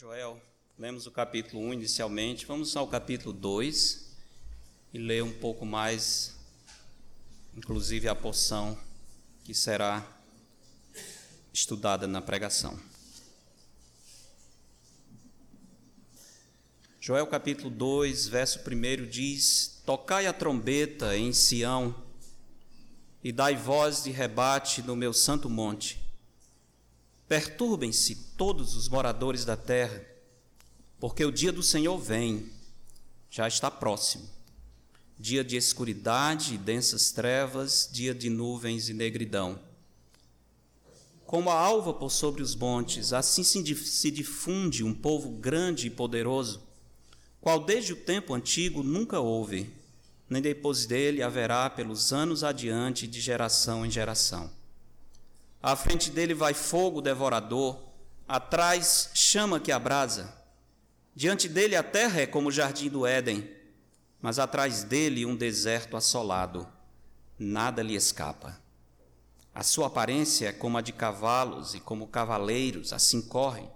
Joel, lemos o capítulo 1 inicialmente, vamos ao capítulo 2 e ler um pouco mais, inclusive a porção que será estudada na pregação. Joel capítulo 2, verso 1 diz: Tocai a trombeta em Sião e dai voz de rebate no meu santo monte. Perturbem-se todos os moradores da terra, porque o dia do Senhor vem, já está próximo. Dia de escuridade e densas trevas, dia de nuvens e negridão. Como a alva por sobre os montes, assim se difunde um povo grande e poderoso, qual desde o tempo antigo nunca houve, nem depois dele haverá pelos anos adiante de geração em geração. À frente dele vai fogo devorador, atrás chama que abrasa. Diante dele a terra é como o jardim do Éden, mas atrás dele um deserto assolado. Nada lhe escapa. A sua aparência é como a de cavalos e como cavaleiros, assim correm.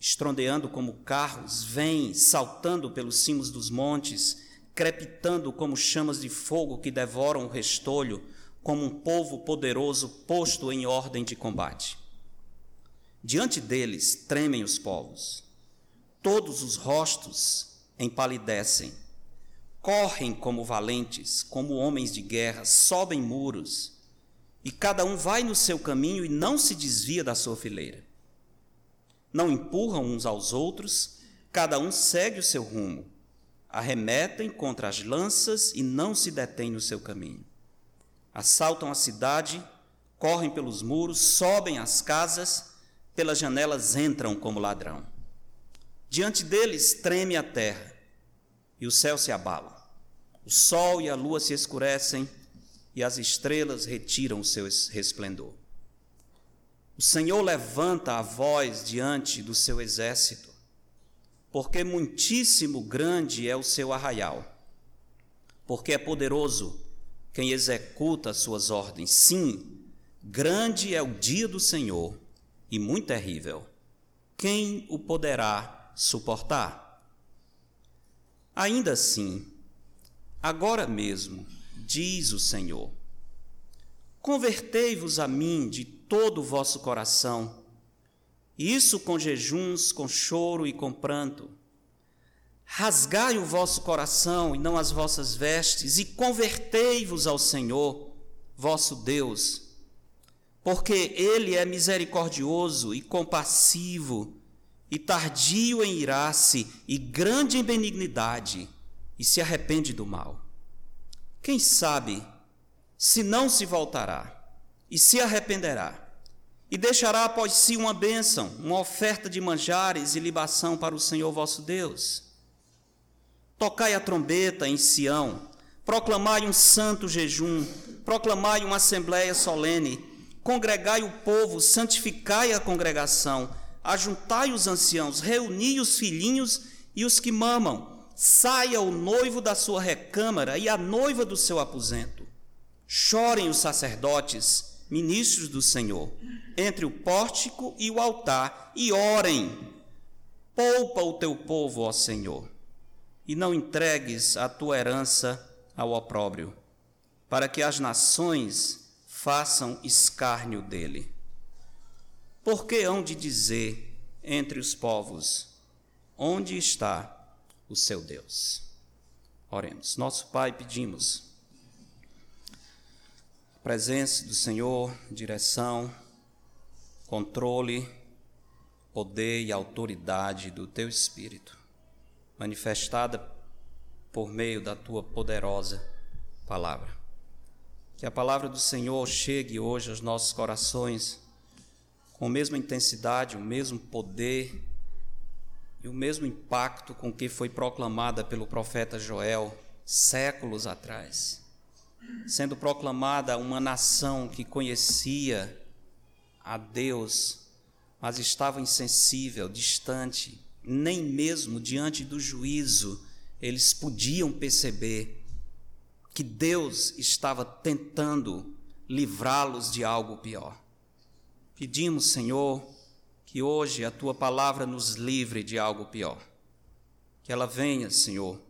Estrondeando como carros, vêm saltando pelos cimos dos montes, crepitando como chamas de fogo que devoram o restolho como um povo poderoso posto em ordem de combate. Diante deles tremem os povos, todos os rostos empalidecem, correm como valentes, como homens de guerra, sobem muros, e cada um vai no seu caminho e não se desvia da sua fileira. Não empurram uns aos outros, cada um segue o seu rumo, arremetem contra as lanças e não se detêm no seu caminho assaltam a cidade, correm pelos muros, sobem as casas, pelas janelas entram como ladrão. Diante deles treme a terra e o céu se abala. O sol e a lua se escurecem e as estrelas retiram o seu resplendor. O Senhor levanta a voz diante do seu exército, porque muitíssimo grande é o seu arraial, porque é poderoso quem executa as suas ordens. Sim, grande é o dia do Senhor e muito terrível. Quem o poderá suportar? Ainda assim, agora mesmo, diz o Senhor, convertei-vos a mim de todo o vosso coração, isso com jejuns, com choro e com pranto Rasgai o vosso coração e não as vossas vestes, e convertei-vos ao Senhor, vosso Deus, porque Ele é misericordioso e compassivo, e tardio em irar-se, e grande em benignidade, e se arrepende do mal. Quem sabe se não se voltará e se arrependerá, e deixará após si uma bênção, uma oferta de manjares e libação para o Senhor vosso Deus? Tocai a trombeta em Sião, proclamai um santo jejum, proclamai uma assembléia solene, congregai o povo, santificai a congregação, ajuntai os anciãos, reuni os filhinhos e os que mamam, saia o noivo da sua recâmara e a noiva do seu aposento. Chorem os sacerdotes, ministros do Senhor, entre o pórtico e o altar, e orem. Poupa o teu povo, ó Senhor e não entregues a tua herança ao opróbrio, para que as nações façam escárnio dele. Por que hão de dizer entre os povos: onde está o seu Deus? Oremos. Nosso Pai, pedimos presença do Senhor, direção, controle, poder e autoridade do teu Espírito manifestada por meio da tua poderosa palavra. Que a palavra do Senhor chegue hoje aos nossos corações com a mesma intensidade, o mesmo poder e o mesmo impacto com que foi proclamada pelo profeta Joel séculos atrás. Sendo proclamada uma nação que conhecia a Deus, mas estava insensível, distante, nem mesmo diante do juízo eles podiam perceber que Deus estava tentando livrá-los de algo pior. Pedimos, Senhor, Que hoje a tua palavra nos livre de algo pior. Que ela venha, Senhor,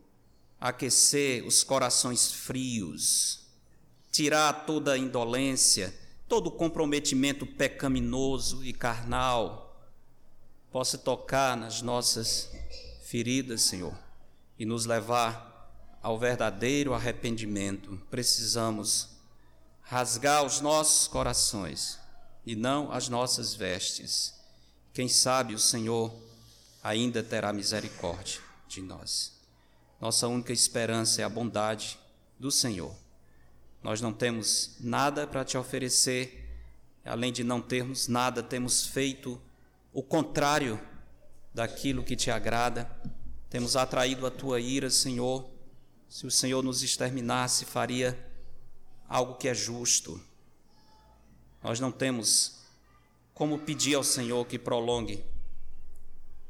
aquecer os corações frios, tirar toda a indolência, todo o comprometimento pecaminoso e carnal, possa tocar nas nossas feridas, Senhor, e nos levar ao verdadeiro arrependimento. Precisamos rasgar os nossos corações e não as nossas vestes. Quem sabe o Senhor ainda terá misericórdia de nós. Nossa única esperança é a bondade do Senhor. Nós não temos nada para te oferecer, além de não termos nada, temos feito o contrário daquilo que te agrada, temos atraído a tua ira, Senhor. Se o Senhor nos exterminasse, faria algo que é justo. Nós não temos como pedir ao Senhor que prolongue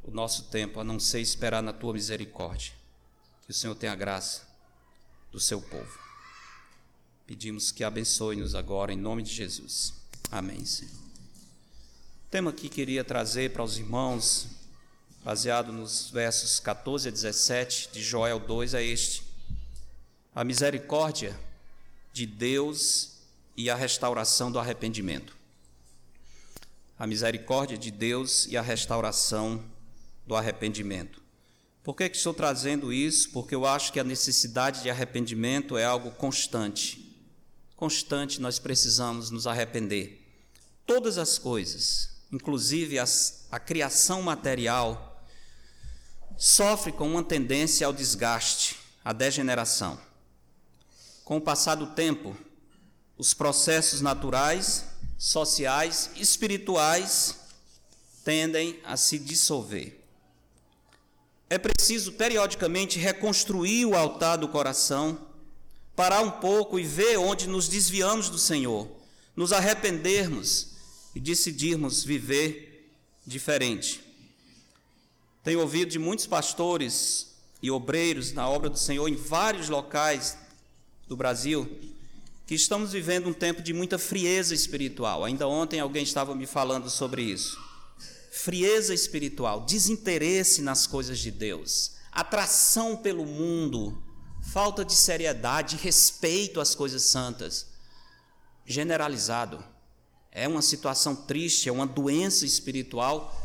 o nosso tempo, a não ser esperar na tua misericórdia. Que o Senhor tenha graça do seu povo. Pedimos que abençoe-nos agora, em nome de Jesus. Amém, Senhor. O tema que queria trazer para os irmãos, baseado nos versos 14 a 17 de Joel 2, é este: A misericórdia de Deus e a restauração do arrependimento. A misericórdia de Deus e a restauração do arrependimento. Por que, que estou trazendo isso? Porque eu acho que a necessidade de arrependimento é algo constante. Constante nós precisamos nos arrepender. Todas as coisas, inclusive as, a criação material, sofre com uma tendência ao desgaste, à degeneração. Com o passar do tempo, os processos naturais, sociais, espirituais tendem a se dissolver. É preciso periodicamente reconstruir o altar do coração, parar um pouco e ver onde nos desviamos do Senhor, nos arrependermos e decidirmos viver diferente. Tenho ouvido de muitos pastores e obreiros na obra do Senhor em vários locais do Brasil que estamos vivendo um tempo de muita frieza espiritual. Ainda ontem alguém estava me falando sobre isso. Frieza espiritual, desinteresse nas coisas de Deus, atração pelo mundo, falta de seriedade, respeito às coisas santas. Generalizado. É uma situação triste, é uma doença espiritual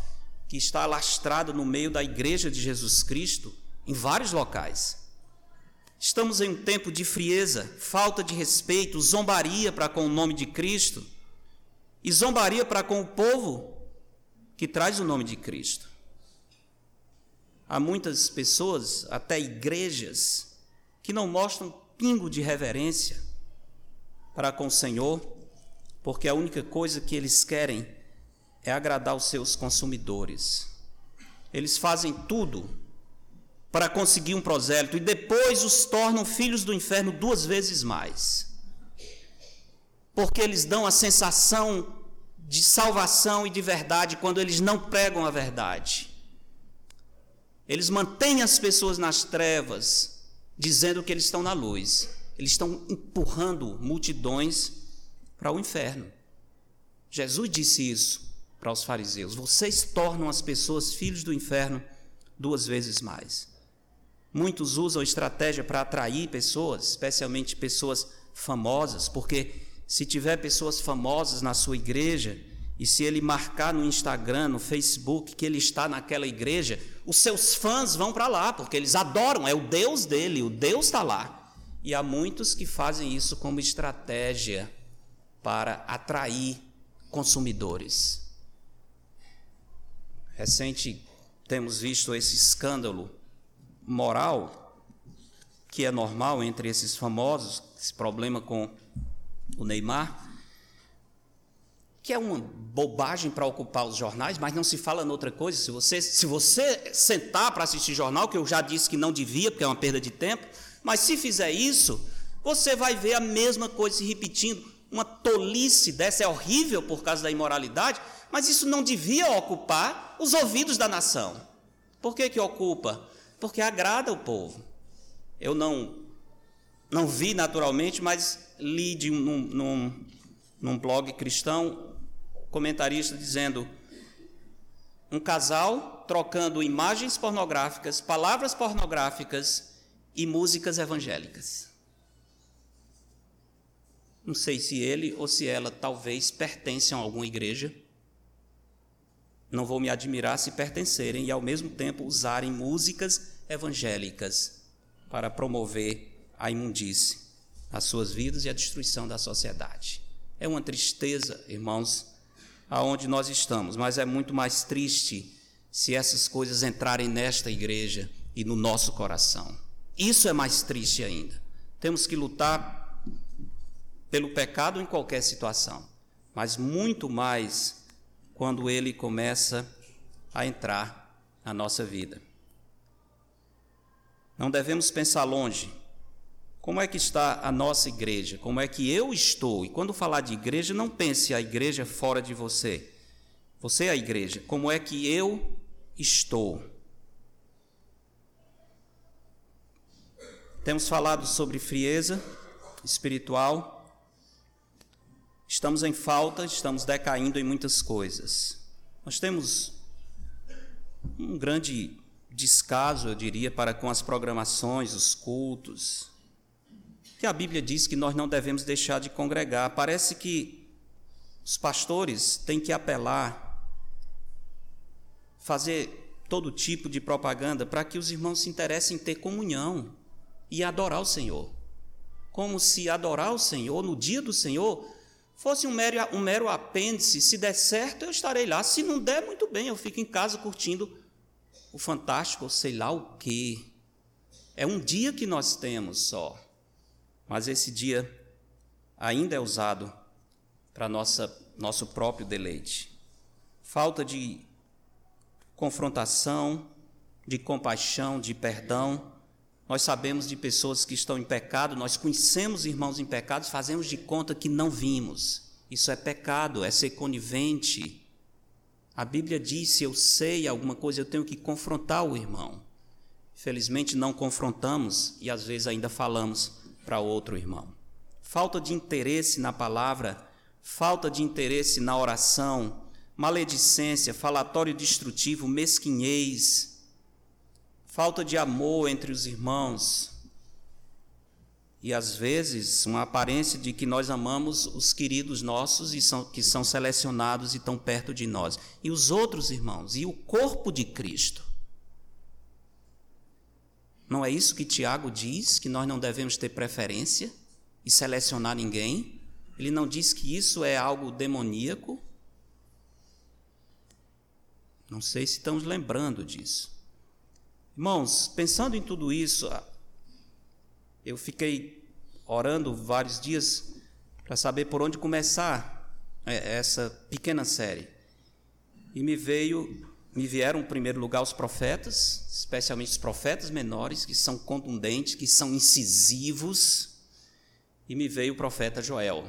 que está alastrada no meio da igreja de Jesus Cristo em vários locais. Estamos em um tempo de frieza, falta de respeito, zombaria para com o nome de Cristo e zombaria para com o povo que traz o nome de Cristo. Há muitas pessoas, até igrejas, que não mostram pingo de reverência para com o Senhor, porque a única coisa que eles querem é agradar os seus consumidores. Eles fazem tudo para conseguir um prosélito e depois os tornam filhos do inferno duas vezes mais. Porque eles dão a sensação de salvação e de verdade quando eles não pregam a verdade. Eles mantêm as pessoas nas trevas, dizendo que eles estão na luz. Eles estão empurrando multidões para o inferno. Jesus disse isso para os fariseus: Vocês tornam as pessoas filhos do inferno duas vezes mais. Muitos usam estratégia para atrair pessoas, especialmente pessoas famosas, porque se tiver pessoas famosas na sua igreja e se ele marcar no Instagram, no Facebook que ele está naquela igreja, os seus fãs vão para lá, porque eles adoram, é o Deus dele, o Deus está lá. E há muitos que fazem isso como estratégia para atrair consumidores. Recente temos visto esse escândalo moral que é normal entre esses famosos, esse problema com o Neymar, que é uma bobagem para ocupar os jornais, mas não se fala noutra coisa. Se você, se você sentar para assistir jornal, que eu já disse que não devia, porque é uma perda de tempo, mas se fizer isso, você vai ver a mesma coisa se repetindo. Uma tolice dessa é horrível por causa da imoralidade, mas isso não devia ocupar os ouvidos da nação. Por que, que ocupa? porque agrada o povo. Eu não não vi naturalmente, mas li de um, num, num blog cristão comentarista dizendo um casal trocando imagens pornográficas, palavras pornográficas e músicas evangélicas. Não sei se ele ou se ela talvez pertencem a alguma igreja. Não vou me admirar se pertencerem e ao mesmo tempo usarem músicas evangélicas para promover a imundície, as suas vidas e a destruição da sociedade. É uma tristeza, irmãos, aonde nós estamos, mas é muito mais triste se essas coisas entrarem nesta igreja e no nosso coração. Isso é mais triste ainda. Temos que lutar pelo pecado em qualquer situação, mas muito mais quando ele começa a entrar na nossa vida. Não devemos pensar longe. Como é que está a nossa igreja? Como é que eu estou? E quando falar de igreja, não pense a igreja fora de você. Você é a igreja. Como é que eu estou? Temos falado sobre frieza espiritual, Estamos em falta, estamos decaindo em muitas coisas. Nós temos um grande descaso, eu diria, para com as programações, os cultos, que a Bíblia diz que nós não devemos deixar de congregar. Parece que os pastores têm que apelar, fazer todo tipo de propaganda para que os irmãos se interessem em ter comunhão e adorar o Senhor. Como se adorar o Senhor no dia do Senhor fosse um mero, um mero apêndice, se der certo, eu estarei lá. Se não der, muito bem, eu fico em casa curtindo o fantástico, sei lá o quê. É um dia que nós temos só, mas esse dia ainda é usado para nossa nosso próprio deleite. Falta de confrontação, de compaixão, de perdão, nós sabemos de pessoas que estão em pecado, nós conhecemos irmãos em pecado, fazemos de conta que não vimos. Isso é pecado, é ser conivente. A Bíblia diz: se eu sei alguma coisa, eu tenho que confrontar o irmão. Felizmente não confrontamos e às vezes ainda falamos para outro irmão. Falta de interesse na palavra, falta de interesse na oração, maledicência, falatório destrutivo, mesquinhez falta de amor entre os irmãos e às vezes uma aparência de que nós amamos os queridos nossos e são, que são selecionados e estão perto de nós e os outros irmãos e o corpo de Cristo. Não é isso que Tiago diz, que nós não devemos ter preferência e selecionar ninguém? Ele não diz que isso é algo demoníaco? Não sei se estamos lembrando disso. Irmãos, pensando em tudo isso, eu fiquei orando vários dias para saber por onde começar é, essa pequena série. E me veio, me vieram em primeiro lugar os profetas, especialmente os profetas menores, que são contundentes, que são incisivos, e me veio o profeta Joel.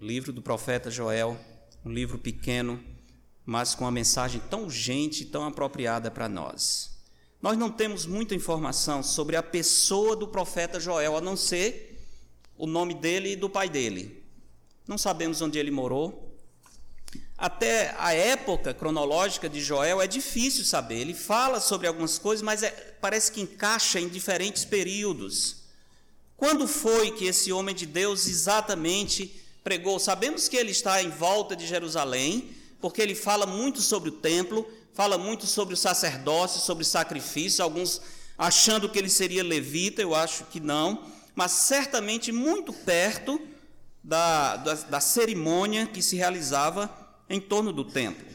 O livro do profeta Joel, um livro pequeno, mas com uma mensagem tão urgente, tão apropriada para nós. Nós não temos muita informação sobre a pessoa do profeta Joel, a não ser o nome dele e do pai dele. Não sabemos onde ele morou. Até a época cronológica de Joel é difícil saber. Ele fala sobre algumas coisas, mas é, parece que encaixa em diferentes períodos. Quando foi que esse homem de Deus exatamente pregou? Sabemos que ele está em volta de Jerusalém, porque ele fala muito sobre o templo, fala muito sobre o sacerdócio, sobre sacrifício, alguns achando que ele seria levita, eu acho que não, mas certamente muito perto da, da, da cerimônia que se realizava em torno do templo.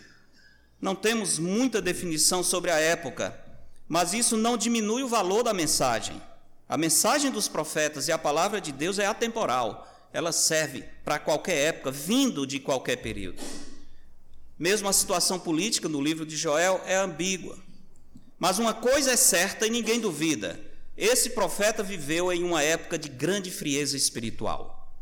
Não temos muita definição sobre a época, mas isso não diminui o valor da mensagem. A mensagem dos profetas e a palavra de Deus é atemporal, ela serve para qualquer época, vindo de qualquer período. Mesmo a situação política no livro de Joel é ambígua. Mas uma coisa é certa e ninguém duvida: esse profeta viveu em uma época de grande frieza espiritual,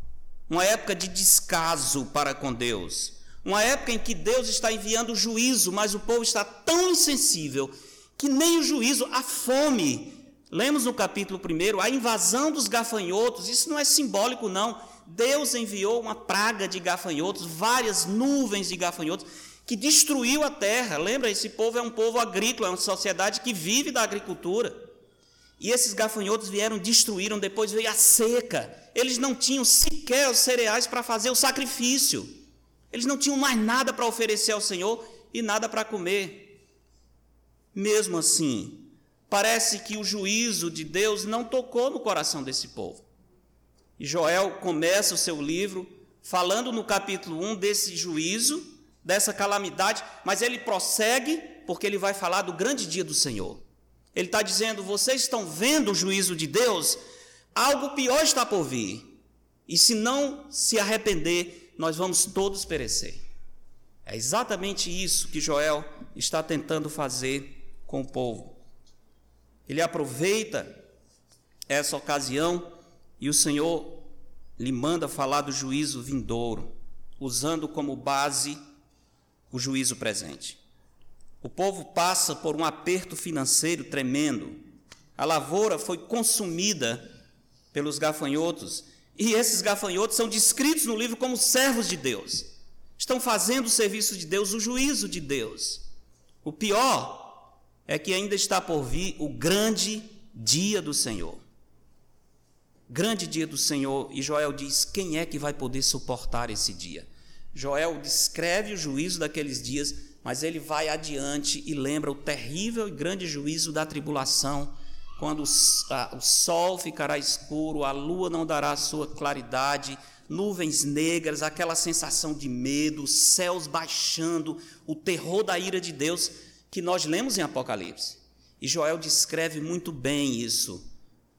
uma época de descaso para com Deus, uma época em que Deus está enviando juízo, mas o povo está tão insensível que nem o juízo, a fome. Lemos no capítulo 1 a invasão dos gafanhotos, isso não é simbólico, não. Deus enviou uma praga de gafanhotos, várias nuvens de gafanhotos, que destruiu a terra. Lembra, esse povo é um povo agrícola, é uma sociedade que vive da agricultura. E esses gafanhotos vieram, destruíram, depois veio a seca. Eles não tinham sequer os cereais para fazer o sacrifício. Eles não tinham mais nada para oferecer ao Senhor e nada para comer. Mesmo assim, parece que o juízo de Deus não tocou no coração desse povo. E Joel começa o seu livro falando no capítulo 1 desse juízo, dessa calamidade, mas ele prossegue porque ele vai falar do grande dia do Senhor. Ele está dizendo: vocês estão vendo o juízo de Deus? Algo pior está por vir. E se não se arrepender, nós vamos todos perecer. É exatamente isso que Joel está tentando fazer com o povo. Ele aproveita essa ocasião e o Senhor lhe manda falar do juízo vindouro, usando como base o juízo presente. O povo passa por um aperto financeiro tremendo. A lavoura foi consumida pelos gafanhotos, e esses gafanhotos são descritos no livro como servos de Deus. Estão fazendo o serviço de Deus, o juízo de Deus. O pior é que ainda está por vir o grande dia do Senhor. Grande dia do Senhor, e Joel diz: quem é que vai poder suportar esse dia? Joel descreve o juízo daqueles dias mas ele vai adiante e lembra o terrível e grande juízo da tribulação, quando o sol ficará escuro, a lua não dará sua claridade, nuvens negras, aquela sensação de medo, céus baixando, o terror da ira de Deus que nós lemos em Apocalipse. E Joel descreve muito bem isso,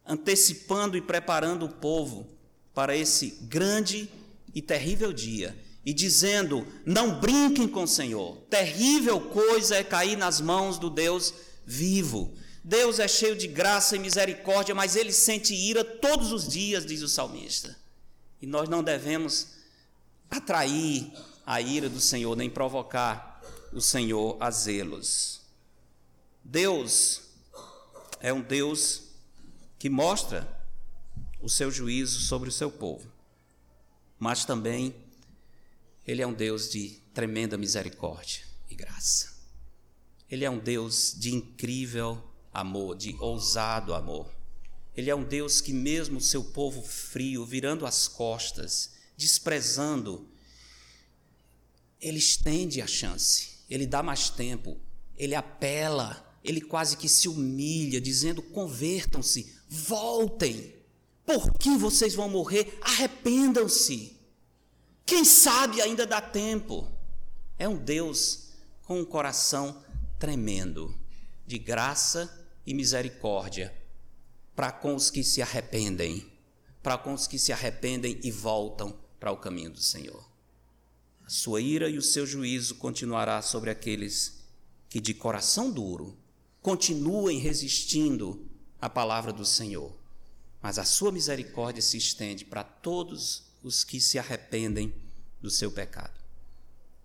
antecipando e preparando o povo para esse grande e terrível dia e dizendo: Não brinquem com o Senhor, terrível coisa é cair nas mãos do Deus vivo. Deus é cheio de graça e misericórdia, mas ele sente ira todos os dias, diz o salmista. E nós não devemos atrair a ira do Senhor, nem provocar o Senhor a zelos. Deus é um Deus que mostra o seu juízo sobre o seu povo, mas também ele é um Deus de tremenda misericórdia e graça. Ele é um Deus de incrível amor, de ousado amor. Ele é um Deus que, mesmo seu povo frio, virando as costas, desprezando, ele estende a chance, ele dá mais tempo, ele apela, ele quase que se humilha, dizendo: convertam-se, voltem. Por que vocês vão morrer? Arrependam-se. Quem sabe ainda dá tempo. É um Deus com um coração tremendo, de graça e misericórdia, para com os que se arrependem, para com os que se arrependem e voltam para o caminho do Senhor. A sua ira e o seu juízo continuará sobre aqueles que de coração duro continuem resistindo à palavra do Senhor. Mas a sua misericórdia se estende para todos os que se arrependem do seu pecado.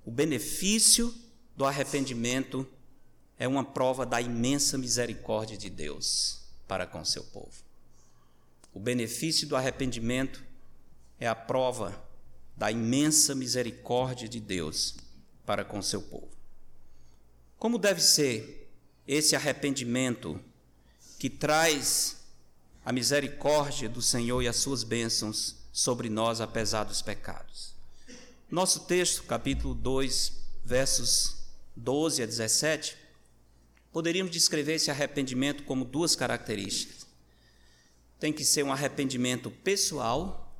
O benefício do arrependimento é uma prova da imensa misericórdia de Deus para com seu povo. O benefício do arrependimento é a prova da imensa misericórdia de Deus para com seu povo. Como deve ser esse arrependimento que traz a misericórdia do Senhor e as suas bênçãos sobre nós, apesar dos pecados. Nosso texto, capítulo 2, versos 12 a 17, poderíamos descrever esse arrependimento como duas características. Tem que ser um arrependimento pessoal,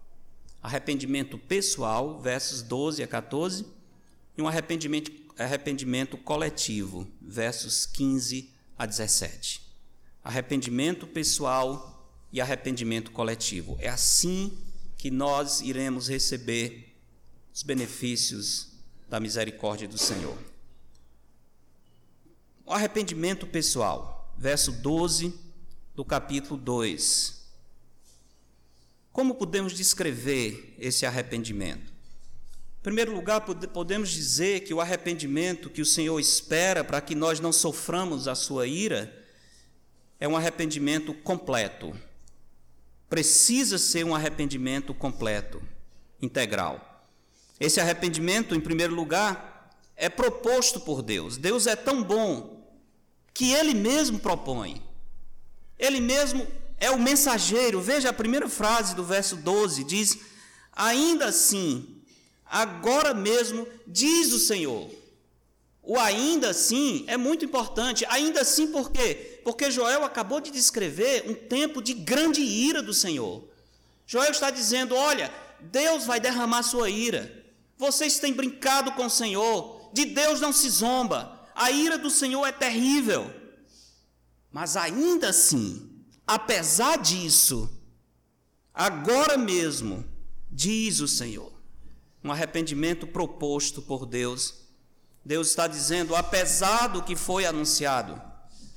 arrependimento pessoal, versos 12 a 14, e um arrependimento, arrependimento coletivo, versos 15 a 17. Arrependimento pessoal e arrependimento coletivo. É assim que nós iremos receber os benefícios da misericórdia do Senhor. O arrependimento pessoal, verso 12 do capítulo 2. Como podemos descrever esse arrependimento? Em primeiro lugar, podemos dizer que o arrependimento que o Senhor espera para que nós não soframos a sua ira é um arrependimento completo precisa ser um arrependimento completo, integral. Esse arrependimento, em primeiro lugar, é proposto por Deus. Deus é tão bom que ele mesmo propõe. Ele mesmo é o mensageiro. Veja a primeira frase do verso 12: diz: Ainda assim, agora mesmo, diz o Senhor. O ainda assim é muito importante. Ainda assim, por quê? Porque Joel acabou de descrever um tempo de grande ira do Senhor. Joel está dizendo: olha, Deus vai derramar sua ira. Vocês têm brincado com o Senhor. De Deus não se zomba. A ira do Senhor é terrível. Mas ainda assim, apesar disso, agora mesmo, diz o Senhor, um arrependimento proposto por Deus. Deus está dizendo, apesar do que foi anunciado,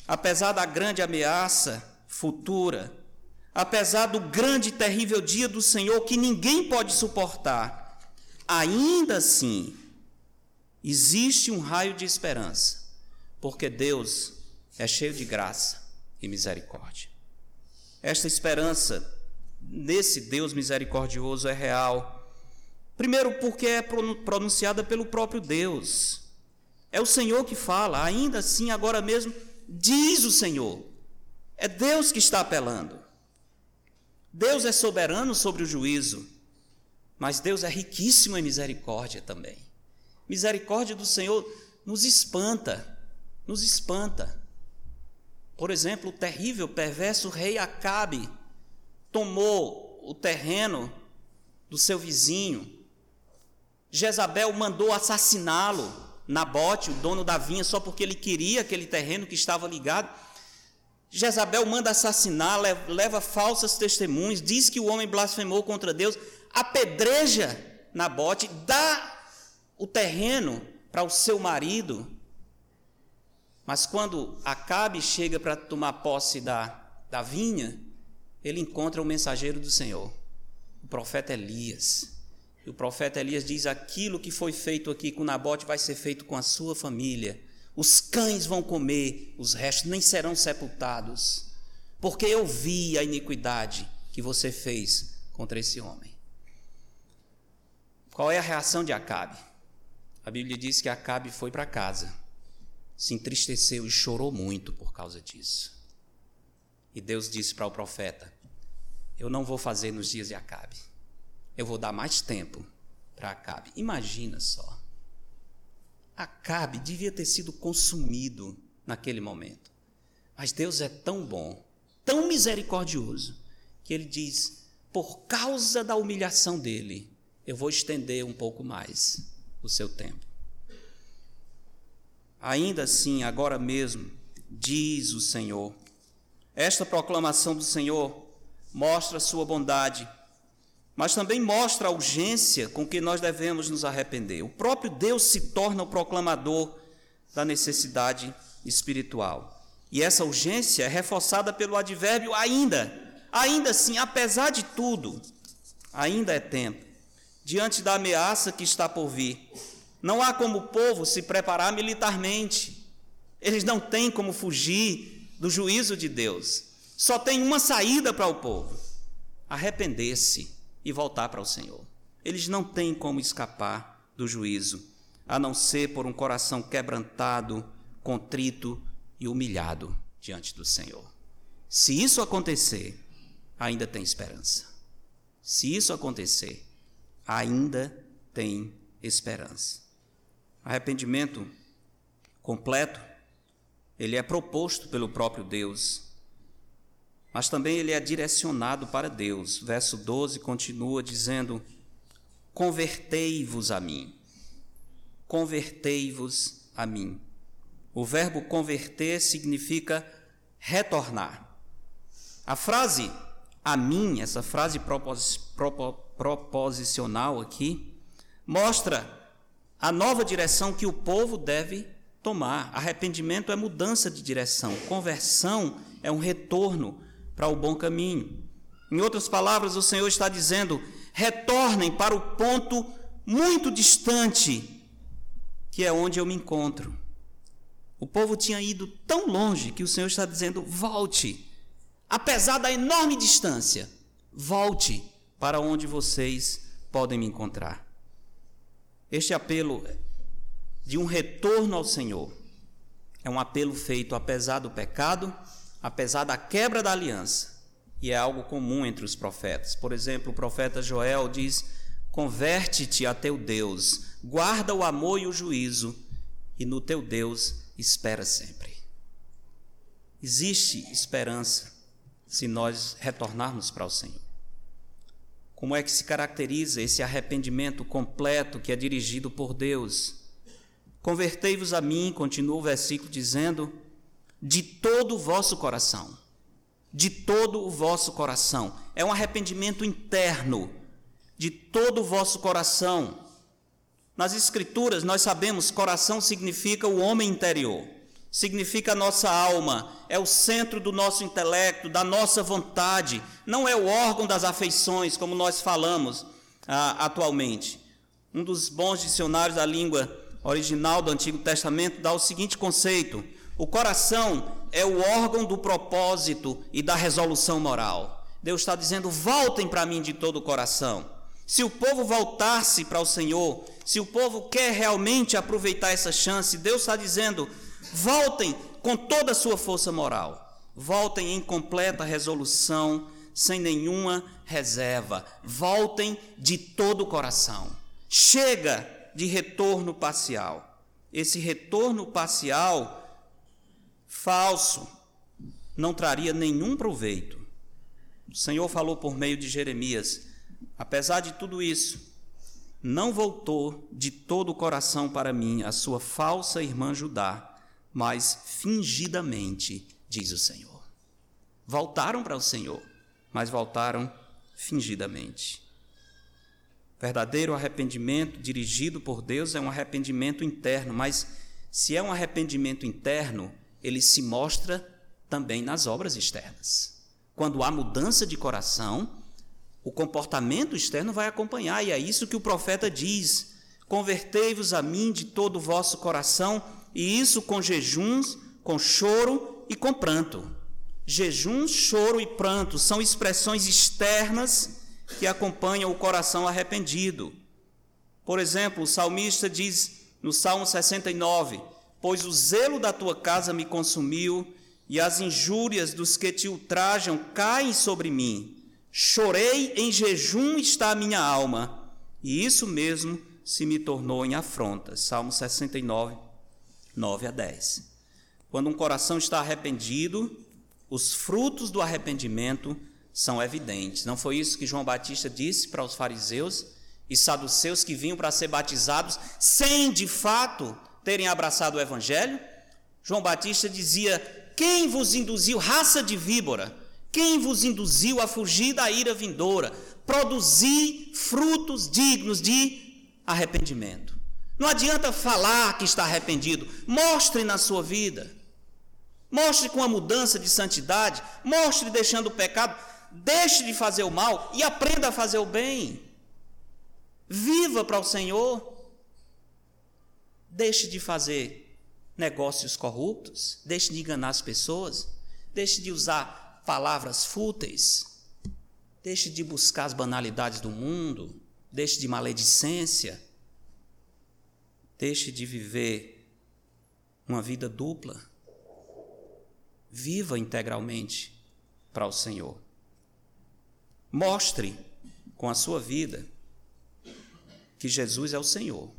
apesar da grande ameaça futura, apesar do grande e terrível dia do Senhor que ninguém pode suportar, ainda assim existe um raio de esperança, porque Deus é cheio de graça e misericórdia. Esta esperança nesse Deus misericordioso é real. Primeiro, porque é pronunciada pelo próprio Deus. É o Senhor que fala, ainda assim, agora mesmo, diz o Senhor. É Deus que está apelando. Deus é soberano sobre o juízo, mas Deus é riquíssimo em misericórdia também. Misericórdia do Senhor nos espanta, nos espanta. Por exemplo, o terrível, perverso rei Acabe tomou o terreno do seu vizinho. Jezabel mandou assassiná-lo, Nabote, o dono da vinha, só porque ele queria aquele terreno que estava ligado. Jezabel manda assassinar, leva falsas testemunhas, diz que o homem blasfemou contra Deus, apedreja Nabote, dá o terreno para o seu marido. Mas quando Acabe chega para tomar posse da, da vinha, ele encontra o mensageiro do Senhor, o profeta Elias. E o profeta Elias diz: Aquilo que foi feito aqui com Nabote vai ser feito com a sua família. Os cães vão comer, os restos nem serão sepultados, porque eu vi a iniquidade que você fez contra esse homem. Qual é a reação de Acabe? A Bíblia diz que Acabe foi para casa, se entristeceu e chorou muito por causa disso. E Deus disse para o profeta: Eu não vou fazer nos dias de Acabe, eu vou dar mais tempo para Acabe. Imagina só. Acabe devia ter sido consumido naquele momento. Mas Deus é tão bom, tão misericordioso, que ele diz: por causa da humilhação dele, eu vou estender um pouco mais o seu tempo. Ainda assim, agora mesmo, diz o Senhor. Esta proclamação do Senhor mostra a sua bondade mas também mostra a urgência com que nós devemos nos arrepender. O próprio Deus se torna o proclamador da necessidade espiritual. E essa urgência é reforçada pelo advérbio ainda. Ainda assim, apesar de tudo, ainda é tempo. Diante da ameaça que está por vir, não há como o povo se preparar militarmente. Eles não têm como fugir do juízo de Deus. Só tem uma saída para o povo: arrepender-se e voltar para o Senhor. Eles não têm como escapar do juízo, a não ser por um coração quebrantado, contrito e humilhado diante do Senhor. Se isso acontecer, ainda tem esperança. Se isso acontecer, ainda tem esperança. Arrependimento completo, ele é proposto pelo próprio Deus mas também ele é direcionado para Deus. Verso 12 continua dizendo: Convertei-vos a mim. Convertei-vos a mim. O verbo converter significa retornar. A frase a mim, essa frase propos, proposicional aqui, mostra a nova direção que o povo deve tomar. Arrependimento é mudança de direção, conversão é um retorno para o bom caminho. Em outras palavras, o Senhor está dizendo: retornem para o ponto muito distante, que é onde eu me encontro. O povo tinha ido tão longe que o Senhor está dizendo: volte, apesar da enorme distância, volte para onde vocês podem me encontrar. Este apelo de um retorno ao Senhor. É um apelo feito apesar do pecado, apesar da quebra da aliança, e é algo comum entre os profetas. Por exemplo, o profeta Joel diz: Converte-te a teu Deus, guarda o amor e o juízo, e no teu Deus espera sempre. Existe esperança se nós retornarmos para o Senhor. Como é que se caracteriza esse arrependimento completo que é dirigido por Deus? Convertei-vos a mim, continua o versículo dizendo, de todo o vosso coração. De todo o vosso coração. É um arrependimento interno, de todo o vosso coração. Nas Escrituras, nós sabemos coração significa o homem interior significa a nossa alma, é o centro do nosso intelecto, da nossa vontade, não é o órgão das afeições, como nós falamos ah, atualmente. Um dos bons dicionários da língua original do Antigo Testamento dá o seguinte conceito: o coração é o órgão do propósito e da resolução moral. Deus está dizendo: voltem para mim de todo o coração. Se o povo voltasse para o Senhor, se o povo quer realmente aproveitar essa chance, Deus está dizendo: Voltem com toda a sua força moral. Voltem em completa resolução, sem nenhuma reserva. Voltem de todo o coração. Chega de retorno parcial. Esse retorno parcial falso não traria nenhum proveito. O Senhor falou por meio de Jeremias: apesar de tudo isso, não voltou de todo o coração para mim a sua falsa irmã Judá mas fingidamente, diz o Senhor. Voltaram para o Senhor, mas voltaram fingidamente. Verdadeiro arrependimento dirigido por Deus é um arrependimento interno, mas se é um arrependimento interno, ele se mostra também nas obras externas. Quando há mudança de coração, o comportamento externo vai acompanhar, e é isso que o profeta diz: Convertei-vos a mim de todo o vosso coração e isso com jejuns, com choro e com pranto. Jejum, choro e pranto são expressões externas que acompanham o coração arrependido. Por exemplo, o salmista diz no Salmo 69: Pois o zelo da tua casa me consumiu, e as injúrias dos que te ultrajam caem sobre mim. Chorei em jejum está a minha alma, e isso mesmo se me tornou em afronta. Salmo 69, 9 a 10. Quando um coração está arrependido, os frutos do arrependimento são evidentes. Não foi isso que João Batista disse para os fariseus e saduceus que vinham para ser batizados sem de fato terem abraçado o evangelho? João Batista dizia: Quem vos induziu, raça de víbora? Quem vos induziu a fugir da ira vindoura? Produzir frutos dignos de arrependimento. Não adianta falar que está arrependido. Mostre na sua vida. Mostre com a mudança de santidade. Mostre deixando o pecado. Deixe de fazer o mal e aprenda a fazer o bem. Viva para o Senhor. Deixe de fazer negócios corruptos. Deixe de enganar as pessoas. Deixe de usar palavras fúteis. Deixe de buscar as banalidades do mundo. Deixe de maledicência Deixe de viver uma vida dupla. Viva integralmente para o Senhor. Mostre com a sua vida que Jesus é o Senhor.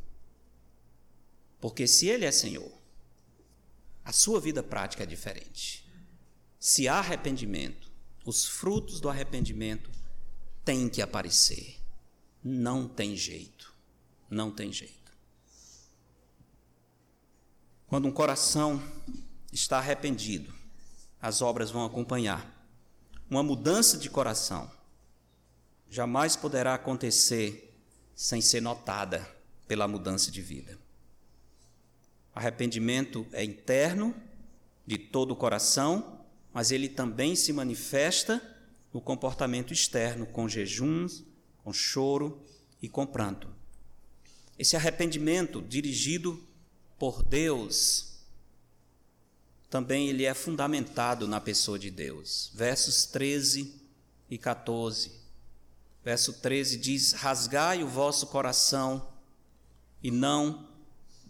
Porque se Ele é Senhor, a sua vida prática é diferente. Se há arrependimento, os frutos do arrependimento têm que aparecer. Não tem jeito. Não tem jeito. Quando um coração está arrependido, as obras vão acompanhar. Uma mudança de coração jamais poderá acontecer sem ser notada pela mudança de vida. Arrependimento é interno, de todo o coração, mas ele também se manifesta no comportamento externo, com jejuns, com choro e com pranto. Esse arrependimento dirigido por Deus, também ele é fundamentado na pessoa de Deus. Versos 13 e 14. Verso 13 diz: Rasgai o vosso coração e não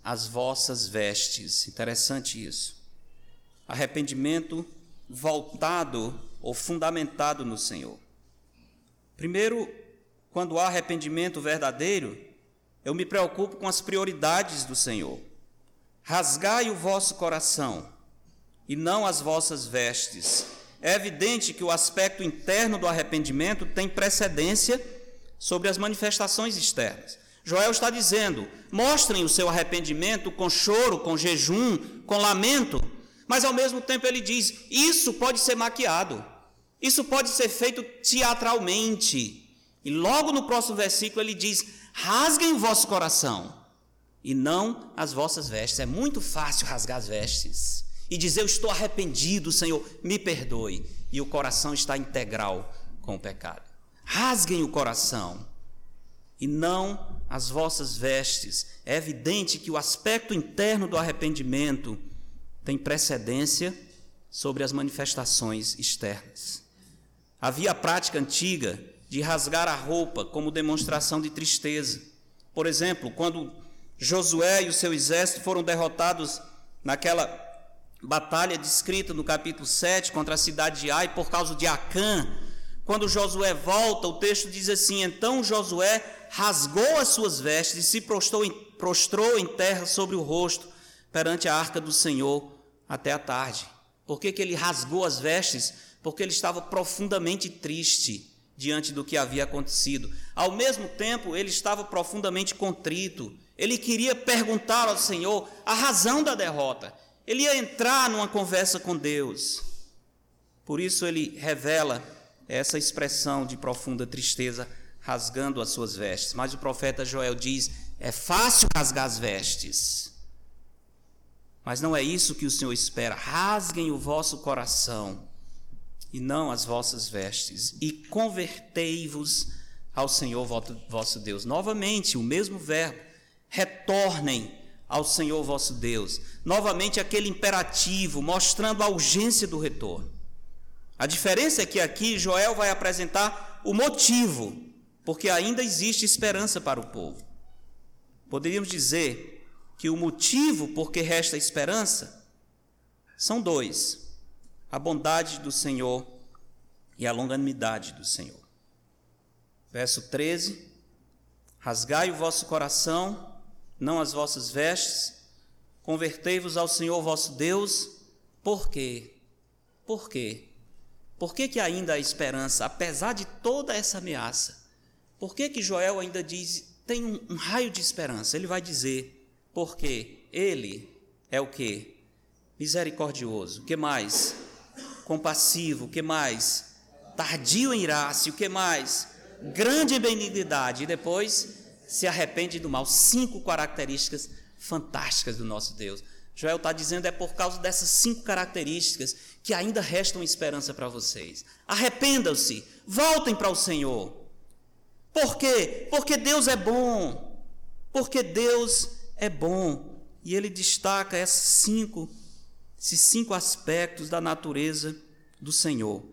as vossas vestes. Interessante isso. Arrependimento voltado ou fundamentado no Senhor. Primeiro, quando há arrependimento verdadeiro, eu me preocupo com as prioridades do Senhor. Rasgai o vosso coração e não as vossas vestes. É evidente que o aspecto interno do arrependimento tem precedência sobre as manifestações externas. Joel está dizendo: mostrem o seu arrependimento com choro, com jejum, com lamento, mas ao mesmo tempo ele diz: isso pode ser maquiado, isso pode ser feito teatralmente. E logo no próximo versículo ele diz: rasguem o vosso coração e não as vossas vestes. É muito fácil rasgar as vestes e dizer: Eu estou arrependido, Senhor, me perdoe. E o coração está integral com o pecado. Rasguem o coração e não as vossas vestes. É evidente que o aspecto interno do arrependimento tem precedência sobre as manifestações externas. Havia a prática antiga de rasgar a roupa como demonstração de tristeza. Por exemplo, quando Josué e o seu exército foram derrotados naquela batalha descrita no capítulo 7 contra a cidade de Ai por causa de Acã, quando Josué volta, o texto diz assim: Então Josué rasgou as suas vestes e se prostrou em, prostrou em terra sobre o rosto perante a arca do Senhor até a tarde. Por que, que ele rasgou as vestes? Porque ele estava profundamente triste diante do que havia acontecido. Ao mesmo tempo, ele estava profundamente contrito. Ele queria perguntar ao Senhor a razão da derrota. Ele ia entrar numa conversa com Deus. Por isso ele revela essa expressão de profunda tristeza, rasgando as suas vestes. Mas o profeta Joel diz: é fácil rasgar as vestes. Mas não é isso que o Senhor espera. Rasguem o vosso coração e não as vossas vestes, e convertei-vos ao Senhor vosso Deus. Novamente, o mesmo verbo, retornem ao Senhor vosso Deus. Novamente, aquele imperativo, mostrando a urgência do retorno. A diferença é que aqui Joel vai apresentar o motivo, porque ainda existe esperança para o povo. Poderíamos dizer que o motivo por que resta esperança são dois a bondade do Senhor e a longanimidade do Senhor. Verso 13: Rasgai o vosso coração, não as vossas vestes, convertei-vos ao Senhor vosso Deus, por quê? Por que, que ainda há esperança, apesar de toda essa ameaça? Por que, que Joel ainda diz, tem um, um raio de esperança? Ele vai dizer, porque ele é o que? Misericordioso. O que mais? compassivo, o que mais? Tardio em irar-se, o que mais? Grande benignidade, e depois se arrepende do mal. Cinco características fantásticas do nosso Deus. Joel está dizendo é por causa dessas cinco características que ainda restam esperança para vocês. Arrependam-se, voltem para o Senhor. Por quê? Porque Deus é bom. Porque Deus é bom. E ele destaca cinco esses cinco aspectos da natureza do Senhor.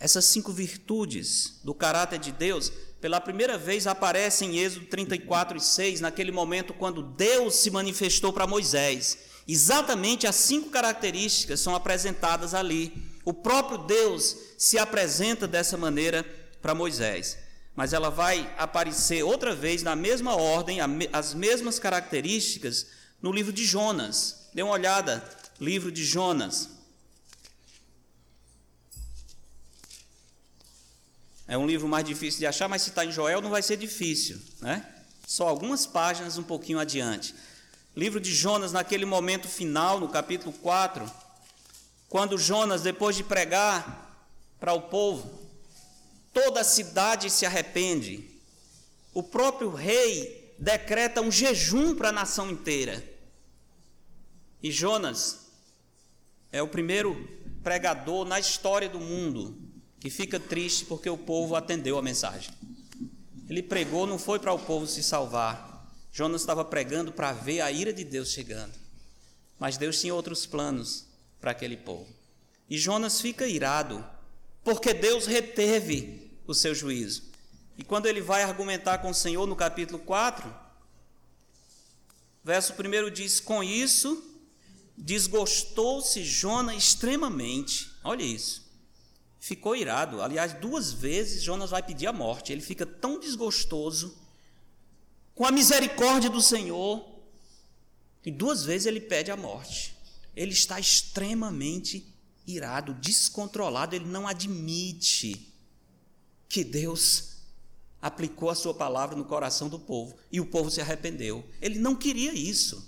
Essas cinco virtudes do caráter de Deus, pela primeira vez aparecem em Êxodo 34 e 6, naquele momento quando Deus se manifestou para Moisés. Exatamente as cinco características são apresentadas ali. O próprio Deus se apresenta dessa maneira para Moisés. Mas ela vai aparecer outra vez na mesma ordem, as mesmas características, no livro de Jonas. Dê uma olhada livro de Jonas. É um livro mais difícil de achar, mas se está em Joel não vai ser difícil, né? Só algumas páginas um pouquinho adiante. Livro de Jonas, naquele momento final, no capítulo 4, quando Jonas, depois de pregar para o povo, toda a cidade se arrepende. O próprio rei decreta um jejum para a nação inteira. E Jonas é o primeiro pregador na história do mundo que fica triste porque o povo atendeu a mensagem. Ele pregou, não foi para o povo se salvar. Jonas estava pregando para ver a ira de Deus chegando. Mas Deus tinha outros planos para aquele povo. E Jonas fica irado, porque Deus reteve o seu juízo. E quando ele vai argumentar com o Senhor no capítulo 4, Verso 1 diz: Com isso, desgostou-se Jonas extremamente. Olha isso. Ficou irado. Aliás, duas vezes Jonas vai pedir a morte. Ele fica tão desgostoso com a misericórdia do Senhor e duas vezes ele pede a morte. Ele está extremamente irado, descontrolado, ele não admite que Deus aplicou a sua palavra no coração do povo e o povo se arrependeu. Ele não queria isso.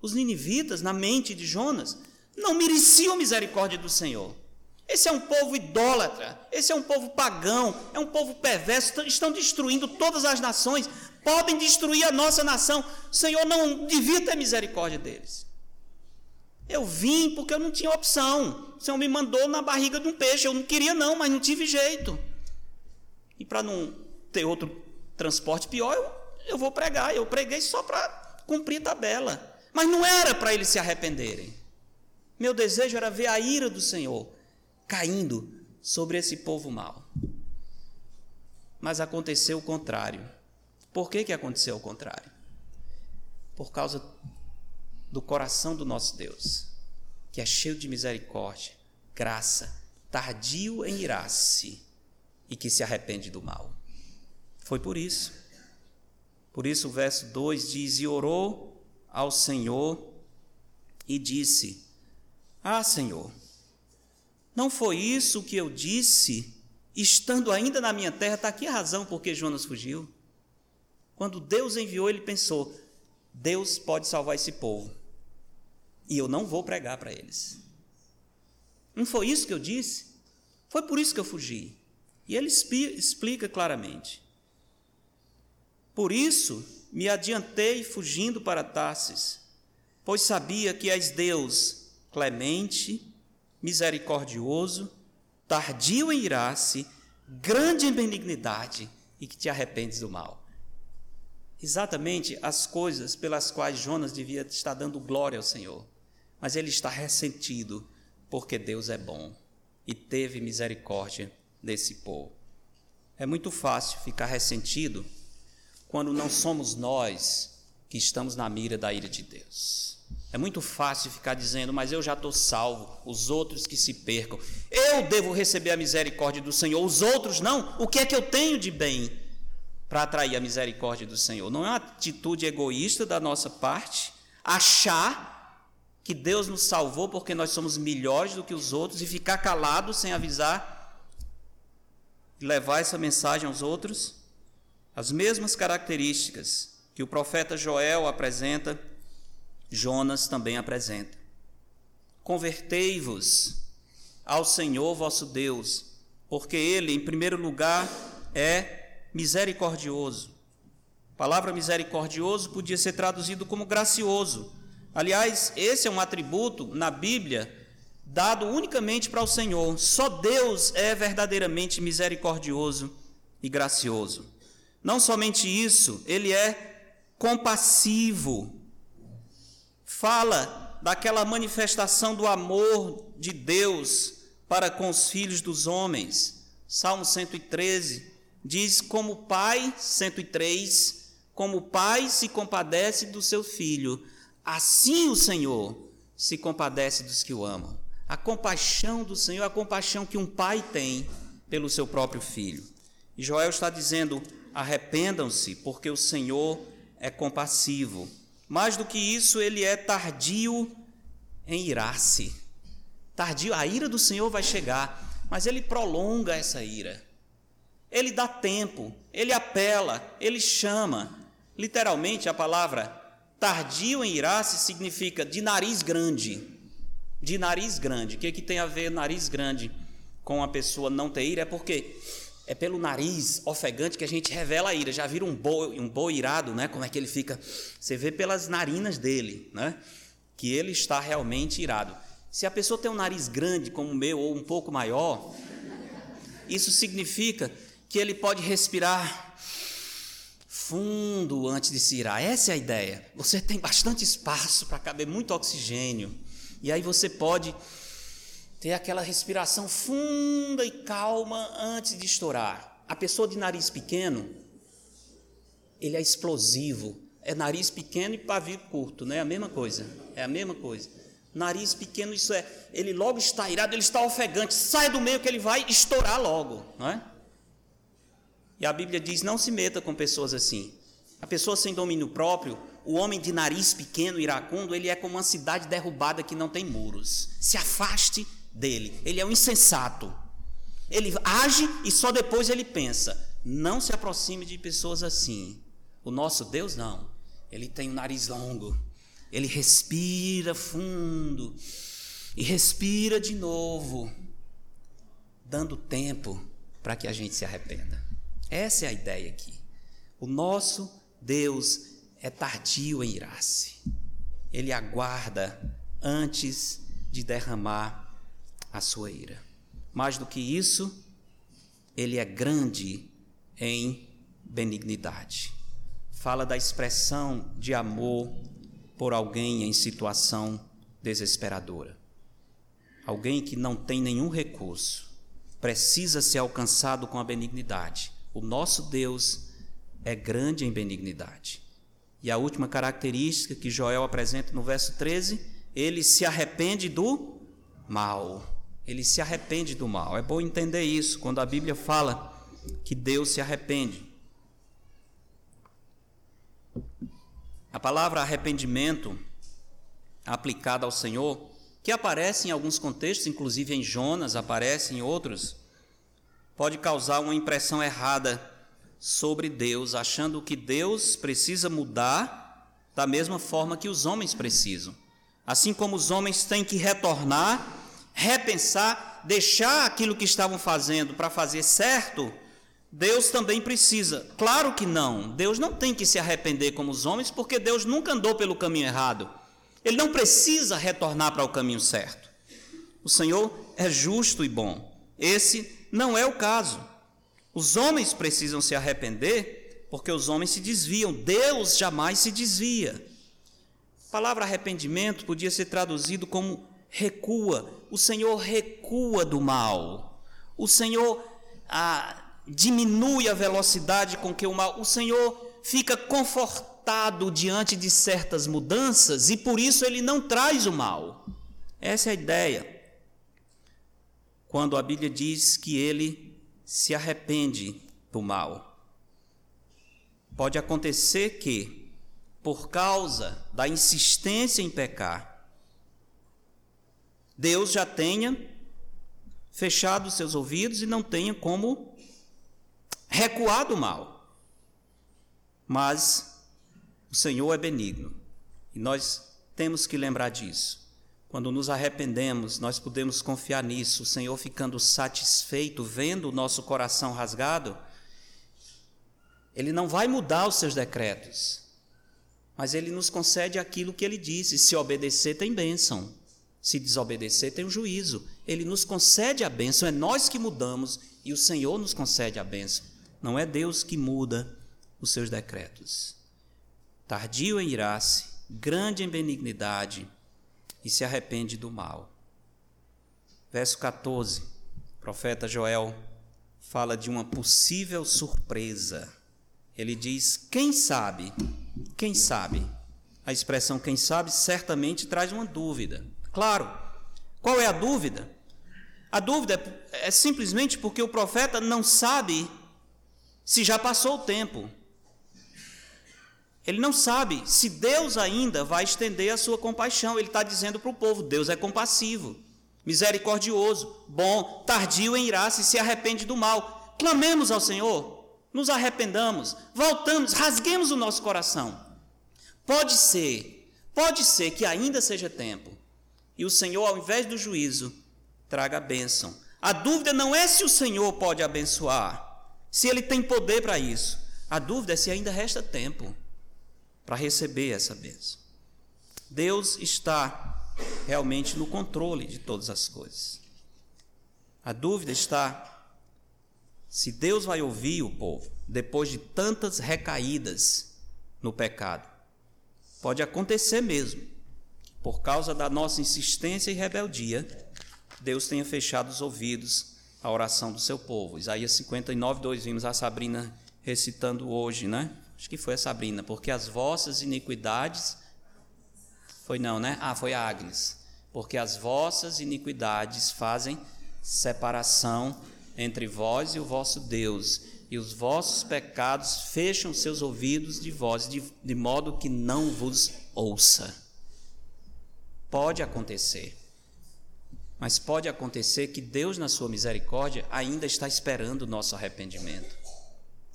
Os ninivitas, na mente de Jonas, não mereciam a misericórdia do Senhor. Esse é um povo idólatra, esse é um povo pagão, é um povo perverso, estão destruindo todas as nações, podem destruir a nossa nação. O Senhor não devia ter misericórdia deles. Eu vim porque eu não tinha opção. O Senhor me mandou na barriga de um peixe. Eu não queria, não, mas não tive jeito. E para não ter outro transporte pior, eu, eu vou pregar. Eu preguei só para cumprir tabela. Mas não era para eles se arrependerem. Meu desejo era ver a ira do Senhor caindo sobre esse povo mau. Mas aconteceu o contrário. Por que, que aconteceu o contrário? Por causa do coração do nosso Deus, que é cheio de misericórdia, graça, tardio em irar-se e que se arrepende do mal. Foi por isso. Por isso o verso 2 diz: E orou ao Senhor e disse: Ah, Senhor, não foi isso que eu disse, estando ainda na minha terra? Está aqui a razão por que Jonas fugiu. Quando Deus enviou, ele pensou: Deus pode salvar esse povo. E eu não vou pregar para eles. Não foi isso que eu disse? Foi por isso que eu fugi. E ele explica claramente. Por isso me adiantei fugindo para Tarsis, pois sabia que és Deus clemente, misericordioso, tardio em irar-se, grande em benignidade e que te arrependes do mal exatamente as coisas pelas quais Jonas devia estar dando glória ao Senhor. Mas ele está ressentido porque Deus é bom e teve misericórdia desse povo. É muito fácil ficar ressentido quando não somos nós que estamos na mira da ira de Deus. É muito fácil ficar dizendo, mas eu já estou salvo, os outros que se percam. Eu devo receber a misericórdia do Senhor, os outros não. O que é que eu tenho de bem? para atrair a misericórdia do Senhor. Não é uma atitude egoísta da nossa parte achar que Deus nos salvou porque nós somos melhores do que os outros e ficar calado sem avisar, levar essa mensagem aos outros. As mesmas características que o profeta Joel apresenta, Jonas também apresenta. Convertei-vos ao Senhor vosso Deus, porque Ele, em primeiro lugar, é misericordioso. A palavra misericordioso podia ser traduzido como gracioso. Aliás, esse é um atributo na Bíblia dado unicamente para o Senhor. Só Deus é verdadeiramente misericordioso e gracioso. Não somente isso, ele é compassivo. Fala daquela manifestação do amor de Deus para com os filhos dos homens. Salmo 113, diz como pai, 103, como pai se compadece do seu filho, assim o Senhor se compadece dos que o amam. A compaixão do Senhor, a compaixão que um pai tem pelo seu próprio filho. E Joel está dizendo: arrependam-se, porque o Senhor é compassivo. Mais do que isso, ele é tardio em irar-se. Tardio, a ira do Senhor vai chegar, mas ele prolonga essa ira. Ele dá tempo, ele apela, ele chama. Literalmente, a palavra tardio em irar-se significa de nariz grande. De nariz grande. O que, é que tem a ver nariz grande com a pessoa não ter ira? É porque é pelo nariz ofegante que a gente revela a ira. Já viram um boi, um boi irado, né? Como é que ele fica? Você vê pelas narinas dele, né? Que ele está realmente irado. Se a pessoa tem um nariz grande como o meu ou um pouco maior, isso significa que ele pode respirar fundo antes de se irar. Essa é a ideia. Você tem bastante espaço para caber muito oxigênio. E aí você pode ter aquela respiração funda e calma antes de estourar. A pessoa de nariz pequeno, ele é explosivo, é nariz pequeno e pavio curto, né? É a mesma coisa. É a mesma coisa. Nariz pequeno, isso é, ele logo está irado, ele está ofegante, sai do meio que ele vai estourar logo, não é? E a Bíblia diz: não se meta com pessoas assim. A pessoa sem domínio próprio, o homem de nariz pequeno, iracundo, ele é como uma cidade derrubada que não tem muros. Se afaste dele. Ele é um insensato. Ele age e só depois ele pensa. Não se aproxime de pessoas assim. O nosso Deus não. Ele tem um nariz longo. Ele respira fundo e respira de novo, dando tempo para que a gente se arrependa. Essa é a ideia aqui. O nosso Deus é tardio em irar-se. Ele aguarda antes de derramar a sua ira. Mais do que isso, ele é grande em benignidade. Fala da expressão de amor por alguém em situação desesperadora. Alguém que não tem nenhum recurso, precisa ser alcançado com a benignidade. O nosso Deus é grande em benignidade. E a última característica que Joel apresenta no verso 13, ele se arrepende do mal. Ele se arrepende do mal. É bom entender isso quando a Bíblia fala que Deus se arrepende. A palavra arrependimento aplicada ao Senhor, que aparece em alguns contextos, inclusive em Jonas, aparece em outros, pode causar uma impressão errada sobre Deus, achando que Deus precisa mudar da mesma forma que os homens precisam. Assim como os homens têm que retornar, repensar, deixar aquilo que estavam fazendo para fazer certo, Deus também precisa. Claro que não. Deus não tem que se arrepender como os homens, porque Deus nunca andou pelo caminho errado. Ele não precisa retornar para o caminho certo. O Senhor é justo e bom. Esse não é o caso. Os homens precisam se arrepender porque os homens se desviam. Deus jamais se desvia. A palavra arrependimento podia ser traduzido como recua. O Senhor recua do mal. O Senhor ah, diminui a velocidade com que o mal. O Senhor fica confortado diante de certas mudanças e por isso ele não traz o mal. Essa é a ideia. Quando a Bíblia diz que ele se arrepende do mal. Pode acontecer que, por causa da insistência em pecar, Deus já tenha fechado seus ouvidos e não tenha como recuar do mal. Mas o Senhor é benigno e nós temos que lembrar disso. Quando nos arrependemos, nós podemos confiar nisso, o Senhor ficando satisfeito, vendo o nosso coração rasgado, Ele não vai mudar os seus decretos, mas Ele nos concede aquilo que Ele disse: se obedecer, tem bênção, se desobedecer, tem um juízo. Ele nos concede a bênção, é nós que mudamos e o Senhor nos concede a bênção. Não é Deus que muda os seus decretos. Tardio em irar-se, grande em benignidade e se arrepende do mal. Verso 14, o profeta Joel fala de uma possível surpresa. Ele diz: Quem sabe? Quem sabe? A expressão quem sabe certamente traz uma dúvida. Claro, qual é a dúvida? A dúvida é simplesmente porque o profeta não sabe se já passou o tempo. Ele não sabe se Deus ainda vai estender a sua compaixão. Ele está dizendo para o povo: Deus é compassivo, misericordioso, bom, tardio em irá-se e se arrepende do mal. Clamemos ao Senhor, nos arrependamos, voltamos, rasguemos o nosso coração. Pode ser, pode ser que ainda seja tempo e o Senhor, ao invés do juízo, traga a bênção. A dúvida não é se o Senhor pode abençoar, se ele tem poder para isso. A dúvida é se ainda resta tempo para receber essa bênção. Deus está realmente no controle de todas as coisas. A dúvida está se Deus vai ouvir o povo depois de tantas recaídas no pecado. Pode acontecer mesmo, por causa da nossa insistência e rebeldia, Deus tenha fechado os ouvidos a oração do seu povo. Isaías 59, 2, vimos a Sabrina recitando hoje, né? Acho que foi a Sabrina, porque as vossas iniquidades. Foi não, né? Ah, foi a Agnes. Porque as vossas iniquidades fazem separação entre vós e o vosso Deus, e os vossos pecados fecham seus ouvidos de vós, de, de modo que não vos ouça. Pode acontecer. Mas pode acontecer que Deus, na sua misericórdia, ainda está esperando o nosso arrependimento,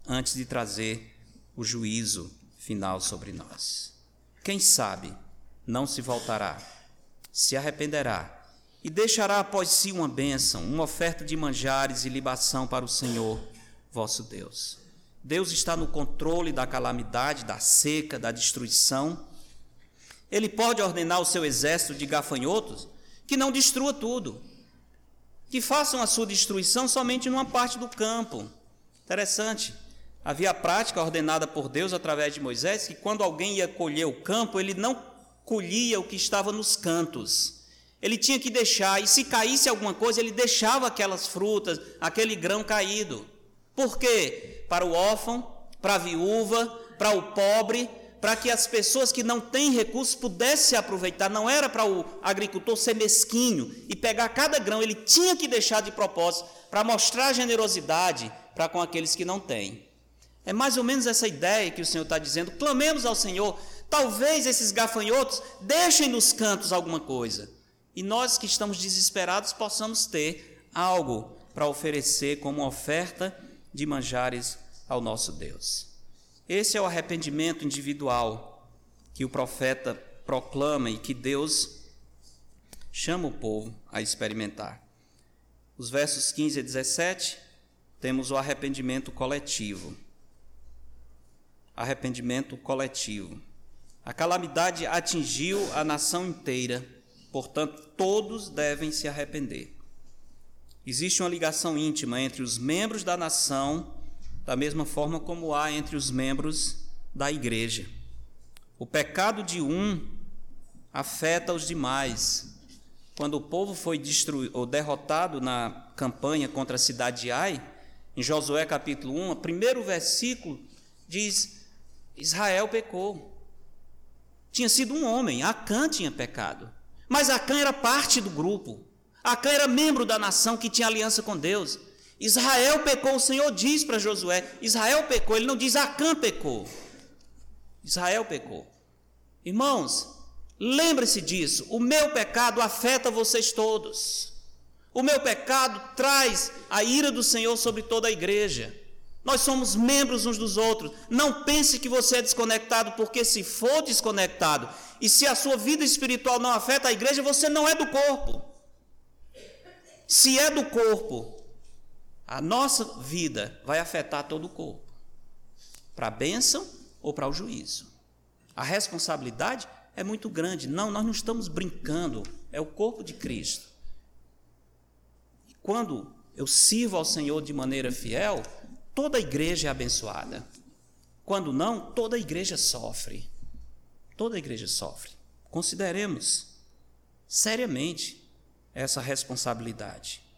antes de trazer o juízo final sobre nós. Quem sabe não se voltará, se arrependerá e deixará após si uma bênção, uma oferta de manjares e libação para o Senhor vosso Deus. Deus está no controle da calamidade, da seca, da destruição. Ele pode ordenar ao seu exército de gafanhotos que não destrua tudo, que façam a sua destruição somente numa parte do campo. Interessante. Havia a prática ordenada por Deus através de Moisés que quando alguém ia colher o campo, ele não colhia o que estava nos cantos. Ele tinha que deixar, e se caísse alguma coisa, ele deixava aquelas frutas, aquele grão caído. Por quê? Para o órfão, para a viúva, para o pobre, para que as pessoas que não têm recursos pudessem aproveitar. Não era para o agricultor ser mesquinho e pegar cada grão, ele tinha que deixar de propósito para mostrar generosidade para com aqueles que não têm. É mais ou menos essa ideia que o Senhor está dizendo. Clamemos ao Senhor. Talvez esses gafanhotos deixem nos cantos alguma coisa. E nós que estamos desesperados possamos ter algo para oferecer como oferta de manjares ao nosso Deus. Esse é o arrependimento individual que o profeta proclama e que Deus chama o povo a experimentar. Os versos 15 a 17, temos o arrependimento coletivo. Arrependimento coletivo. A calamidade atingiu a nação inteira, portanto, todos devem se arrepender. Existe uma ligação íntima entre os membros da nação da mesma forma como há entre os membros da igreja. O pecado de um afeta os demais. Quando o povo foi destruído ou derrotado na campanha contra a cidade de Ai, em Josué capítulo 1, o primeiro versículo diz: Israel pecou. Tinha sido um homem, Acã tinha pecado. Mas Acã era parte do grupo. Acã era membro da nação que tinha aliança com Deus. Israel pecou, o Senhor diz para Josué: Israel pecou, ele não diz Acã pecou. Israel pecou. Irmãos, lembre-se disso: o meu pecado afeta vocês todos. O meu pecado traz a ira do Senhor sobre toda a igreja. Nós somos membros uns dos outros. Não pense que você é desconectado, porque se for desconectado e se a sua vida espiritual não afeta a igreja, você não é do corpo. Se é do corpo, a nossa vida vai afetar todo o corpo, para a bênção ou para o juízo. A responsabilidade é muito grande. Não, nós não estamos brincando, é o corpo de Cristo. E quando eu sirvo ao Senhor de maneira fiel, toda a igreja é abençoada. Quando não, toda a igreja sofre. Toda a igreja sofre. Consideremos seriamente essa responsabilidade.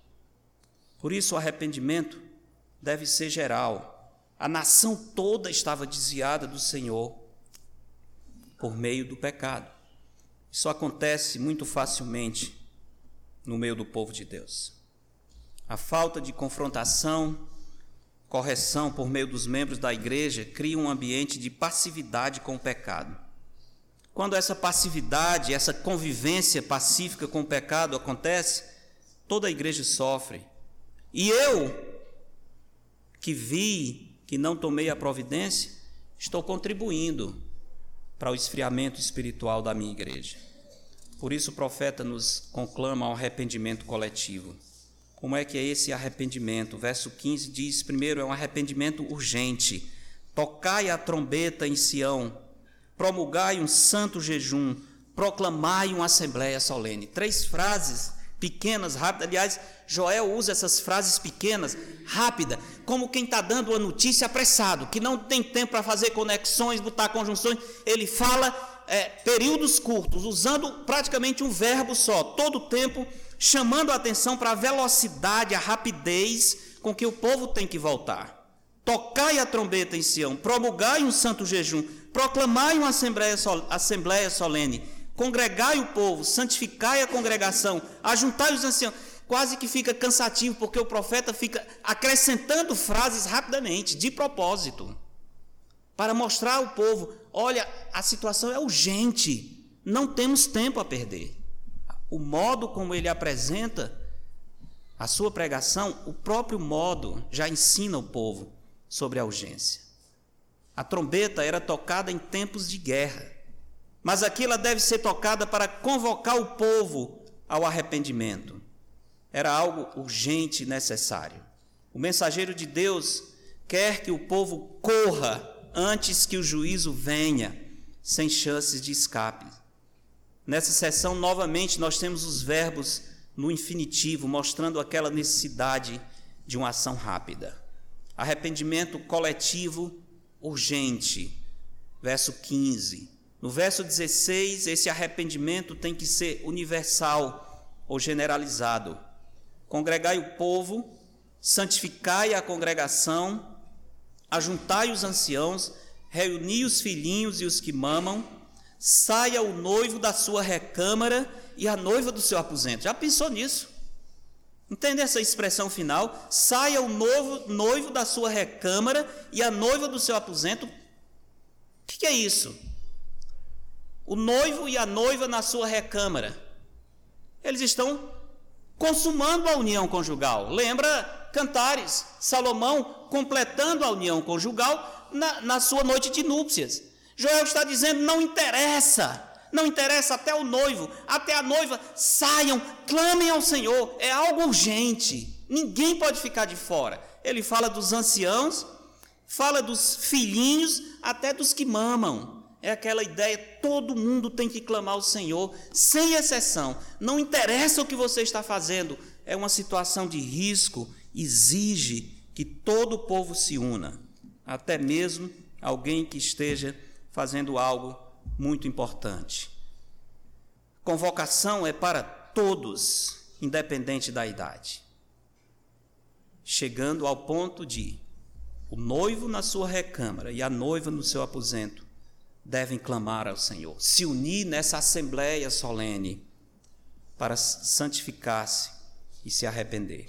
Por isso, o arrependimento deve ser geral. A nação toda estava desviada do Senhor por meio do pecado. Isso acontece muito facilmente no meio do povo de Deus. A falta de confrontação, correção por meio dos membros da igreja cria um ambiente de passividade com o pecado. Quando essa passividade, essa convivência pacífica com o pecado acontece, toda a igreja sofre e eu, que vi que não tomei a providência, estou contribuindo para o esfriamento espiritual da minha igreja. Por isso o profeta nos conclama ao arrependimento coletivo. Como é que é esse arrependimento? verso 15 diz: primeiro, é um arrependimento urgente. Tocai a trombeta em Sião, promulgai um santo jejum, proclamai uma assembléia solene. Três frases pequenas, rápidas. Aliás, Joel usa essas frases pequenas, rápida, como quem está dando uma notícia apressado, que não tem tempo para fazer conexões, botar conjunções. Ele fala é, períodos curtos, usando praticamente um verbo só, todo o tempo chamando a atenção para a velocidade, a rapidez com que o povo tem que voltar. Tocai a trombeta em Sião, promulgai um santo jejum, proclamai uma assembleia, assembleia solene, congregai o povo, santificai a congregação, ajuntai os anciãos. Quase que fica cansativo, porque o profeta fica acrescentando frases rapidamente, de propósito, para mostrar ao povo: olha, a situação é urgente, não temos tempo a perder. O modo como ele apresenta a sua pregação, o próprio modo já ensina o povo sobre a urgência. A trombeta era tocada em tempos de guerra, mas aqui ela deve ser tocada para convocar o povo ao arrependimento. Era algo urgente e necessário. O mensageiro de Deus quer que o povo corra antes que o juízo venha, sem chances de escape. Nessa sessão, novamente, nós temos os verbos no infinitivo, mostrando aquela necessidade de uma ação rápida. Arrependimento coletivo urgente. Verso 15. No verso 16, esse arrependimento tem que ser universal ou generalizado. Congregai o povo, santificai a congregação, ajuntai os anciãos, reuni os filhinhos e os que mamam, saia o noivo da sua recâmara e a noiva do seu aposento. Já pensou nisso? Entende essa expressão final? Saia o novo, noivo da sua recâmara e a noiva do seu aposento. O que, que é isso? O noivo e a noiva na sua recâmara. Eles estão consumando a união conjugal. Lembra Cantares, Salomão completando a união conjugal na, na sua noite de núpcias. Joel está dizendo: não interessa não interessa até o noivo, até a noiva, saiam, clamem ao Senhor, é algo urgente, ninguém pode ficar de fora. Ele fala dos anciãos, fala dos filhinhos, até dos que mamam. É aquela ideia, todo mundo tem que clamar ao Senhor, sem exceção. Não interessa o que você está fazendo, é uma situação de risco, exige que todo o povo se una, até mesmo alguém que esteja fazendo algo muito importante. Convocação é para todos, independente da idade. Chegando ao ponto de o noivo na sua recâmara e a noiva no seu aposento devem clamar ao Senhor, se unir nessa assembleia solene para santificar-se e se arrepender.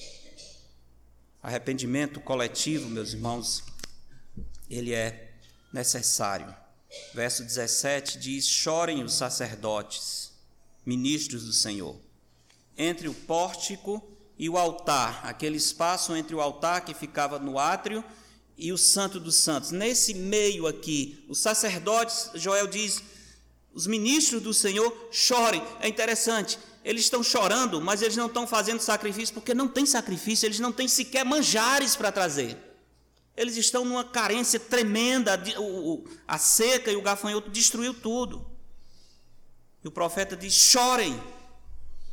Arrependimento coletivo, meus irmãos, ele é necessário. Verso 17 diz: Chorem os sacerdotes, ministros do Senhor, entre o pórtico e o altar, aquele espaço entre o altar que ficava no átrio e o Santo dos Santos. Nesse meio aqui, os sacerdotes, Joel diz, os ministros do Senhor chorem. É interessante, eles estão chorando, mas eles não estão fazendo sacrifício porque não tem sacrifício, eles não têm sequer manjares para trazer. Eles estão numa carência tremenda, a seca e o gafanhoto destruiu tudo. E o profeta diz: chorem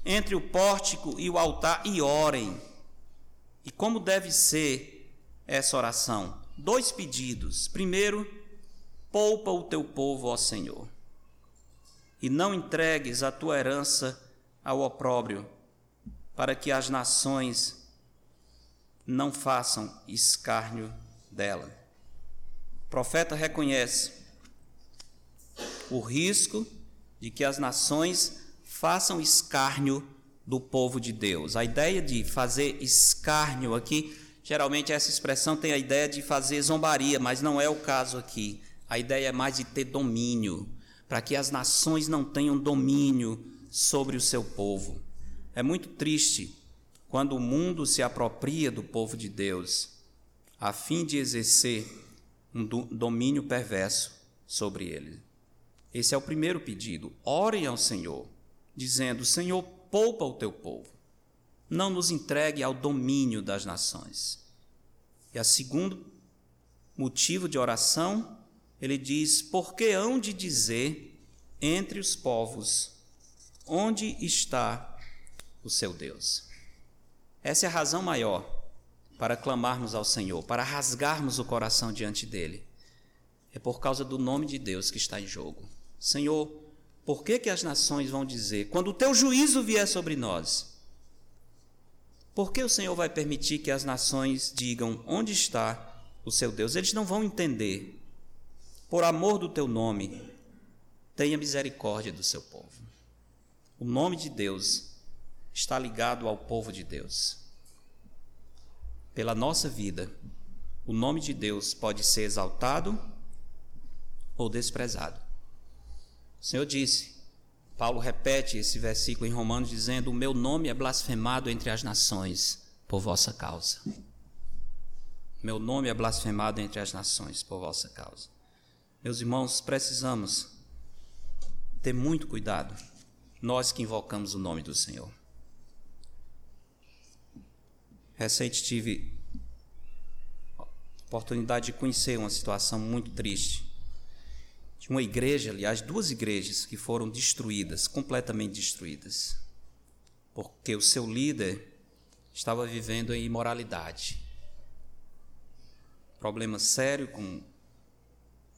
entre o pórtico e o altar e orem. E como deve ser essa oração? Dois pedidos. Primeiro, poupa o teu povo, ó Senhor, e não entregues a tua herança ao opróbrio, para que as nações não façam escárnio dela. O profeta reconhece o risco de que as nações façam escárnio do povo de Deus. A ideia de fazer escárnio aqui, geralmente essa expressão tem a ideia de fazer zombaria, mas não é o caso aqui. A ideia é mais de ter domínio, para que as nações não tenham domínio sobre o seu povo. É muito triste quando o mundo se apropria do povo de Deus a fim de exercer um domínio perverso sobre ele. Esse é o primeiro pedido. Orem ao Senhor, dizendo: Senhor, poupa o teu povo, não nos entregue ao domínio das nações. E a segundo motivo de oração, ele diz: Porque hão de dizer entre os povos, onde está o seu Deus? Essa é a razão maior para clamarmos ao Senhor, para rasgarmos o coração diante dele. É por causa do nome de Deus que está em jogo. Senhor, por que, que as nações vão dizer, quando o teu juízo vier sobre nós, por que o Senhor vai permitir que as nações digam onde está o seu Deus. Eles não vão entender. Por amor do teu nome, tenha misericórdia do seu povo. O nome de Deus está ligado ao povo de Deus. Pela nossa vida, o nome de Deus pode ser exaltado ou desprezado. O Senhor disse, Paulo repete esse versículo em Romanos, dizendo: O meu nome é blasfemado entre as nações por vossa causa. Meu nome é blasfemado entre as nações por vossa causa. Meus irmãos, precisamos ter muito cuidado, nós que invocamos o nome do Senhor. Recente tive oportunidade de conhecer uma situação muito triste. Uma igreja, aliás, duas igrejas que foram destruídas, completamente destruídas, porque o seu líder estava vivendo em imoralidade. Problema sério com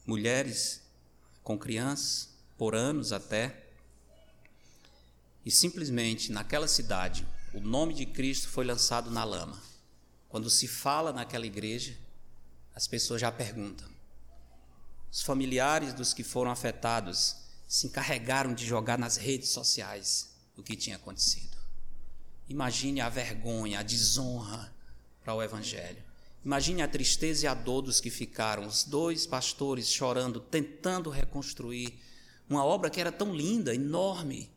mulheres, com crianças, por anos até. E simplesmente naquela cidade, o nome de Cristo foi lançado na lama. Quando se fala naquela igreja, as pessoas já perguntam. Os familiares dos que foram afetados se encarregaram de jogar nas redes sociais o que tinha acontecido. Imagine a vergonha, a desonra para o Evangelho. Imagine a tristeza e a dor dos que ficaram, os dois pastores chorando, tentando reconstruir uma obra que era tão linda, enorme,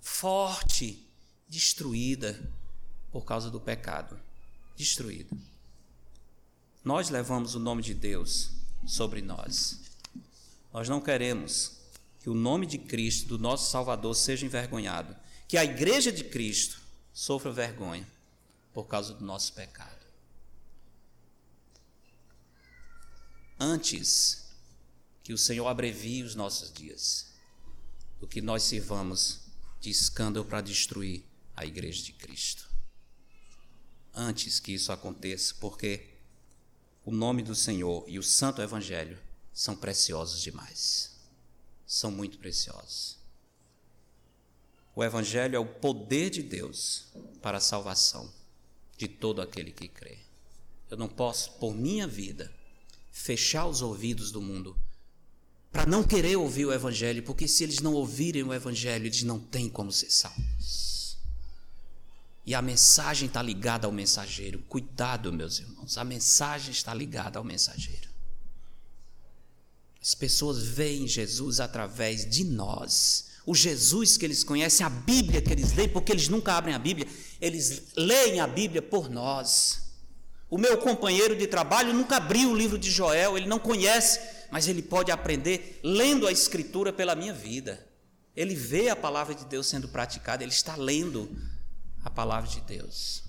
forte, destruída por causa do pecado. Destruída. Nós levamos o nome de Deus sobre nós. Nós não queremos que o nome de Cristo, do nosso Salvador, seja envergonhado. Que a igreja de Cristo sofra vergonha por causa do nosso pecado. Antes que o Senhor abrevie os nossos dias, do que nós sirvamos de escândalo para destruir a igreja de Cristo. Antes que isso aconteça, porque o nome do Senhor e o santo evangelho são preciosos demais. São muito preciosos. O Evangelho é o poder de Deus para a salvação de todo aquele que crê. Eu não posso, por minha vida, fechar os ouvidos do mundo para não querer ouvir o Evangelho, porque se eles não ouvirem o Evangelho, eles não têm como ser salvos. E a mensagem está ligada ao mensageiro. Cuidado, meus irmãos, a mensagem está ligada ao mensageiro. As pessoas veem Jesus através de nós o Jesus que eles conhecem, a Bíblia que eles leem, porque eles nunca abrem a Bíblia, eles leem a Bíblia por nós. O meu companheiro de trabalho nunca abriu o livro de Joel, ele não conhece, mas ele pode aprender lendo a Escritura pela minha vida. Ele vê a palavra de Deus sendo praticada, ele está lendo a palavra de Deus,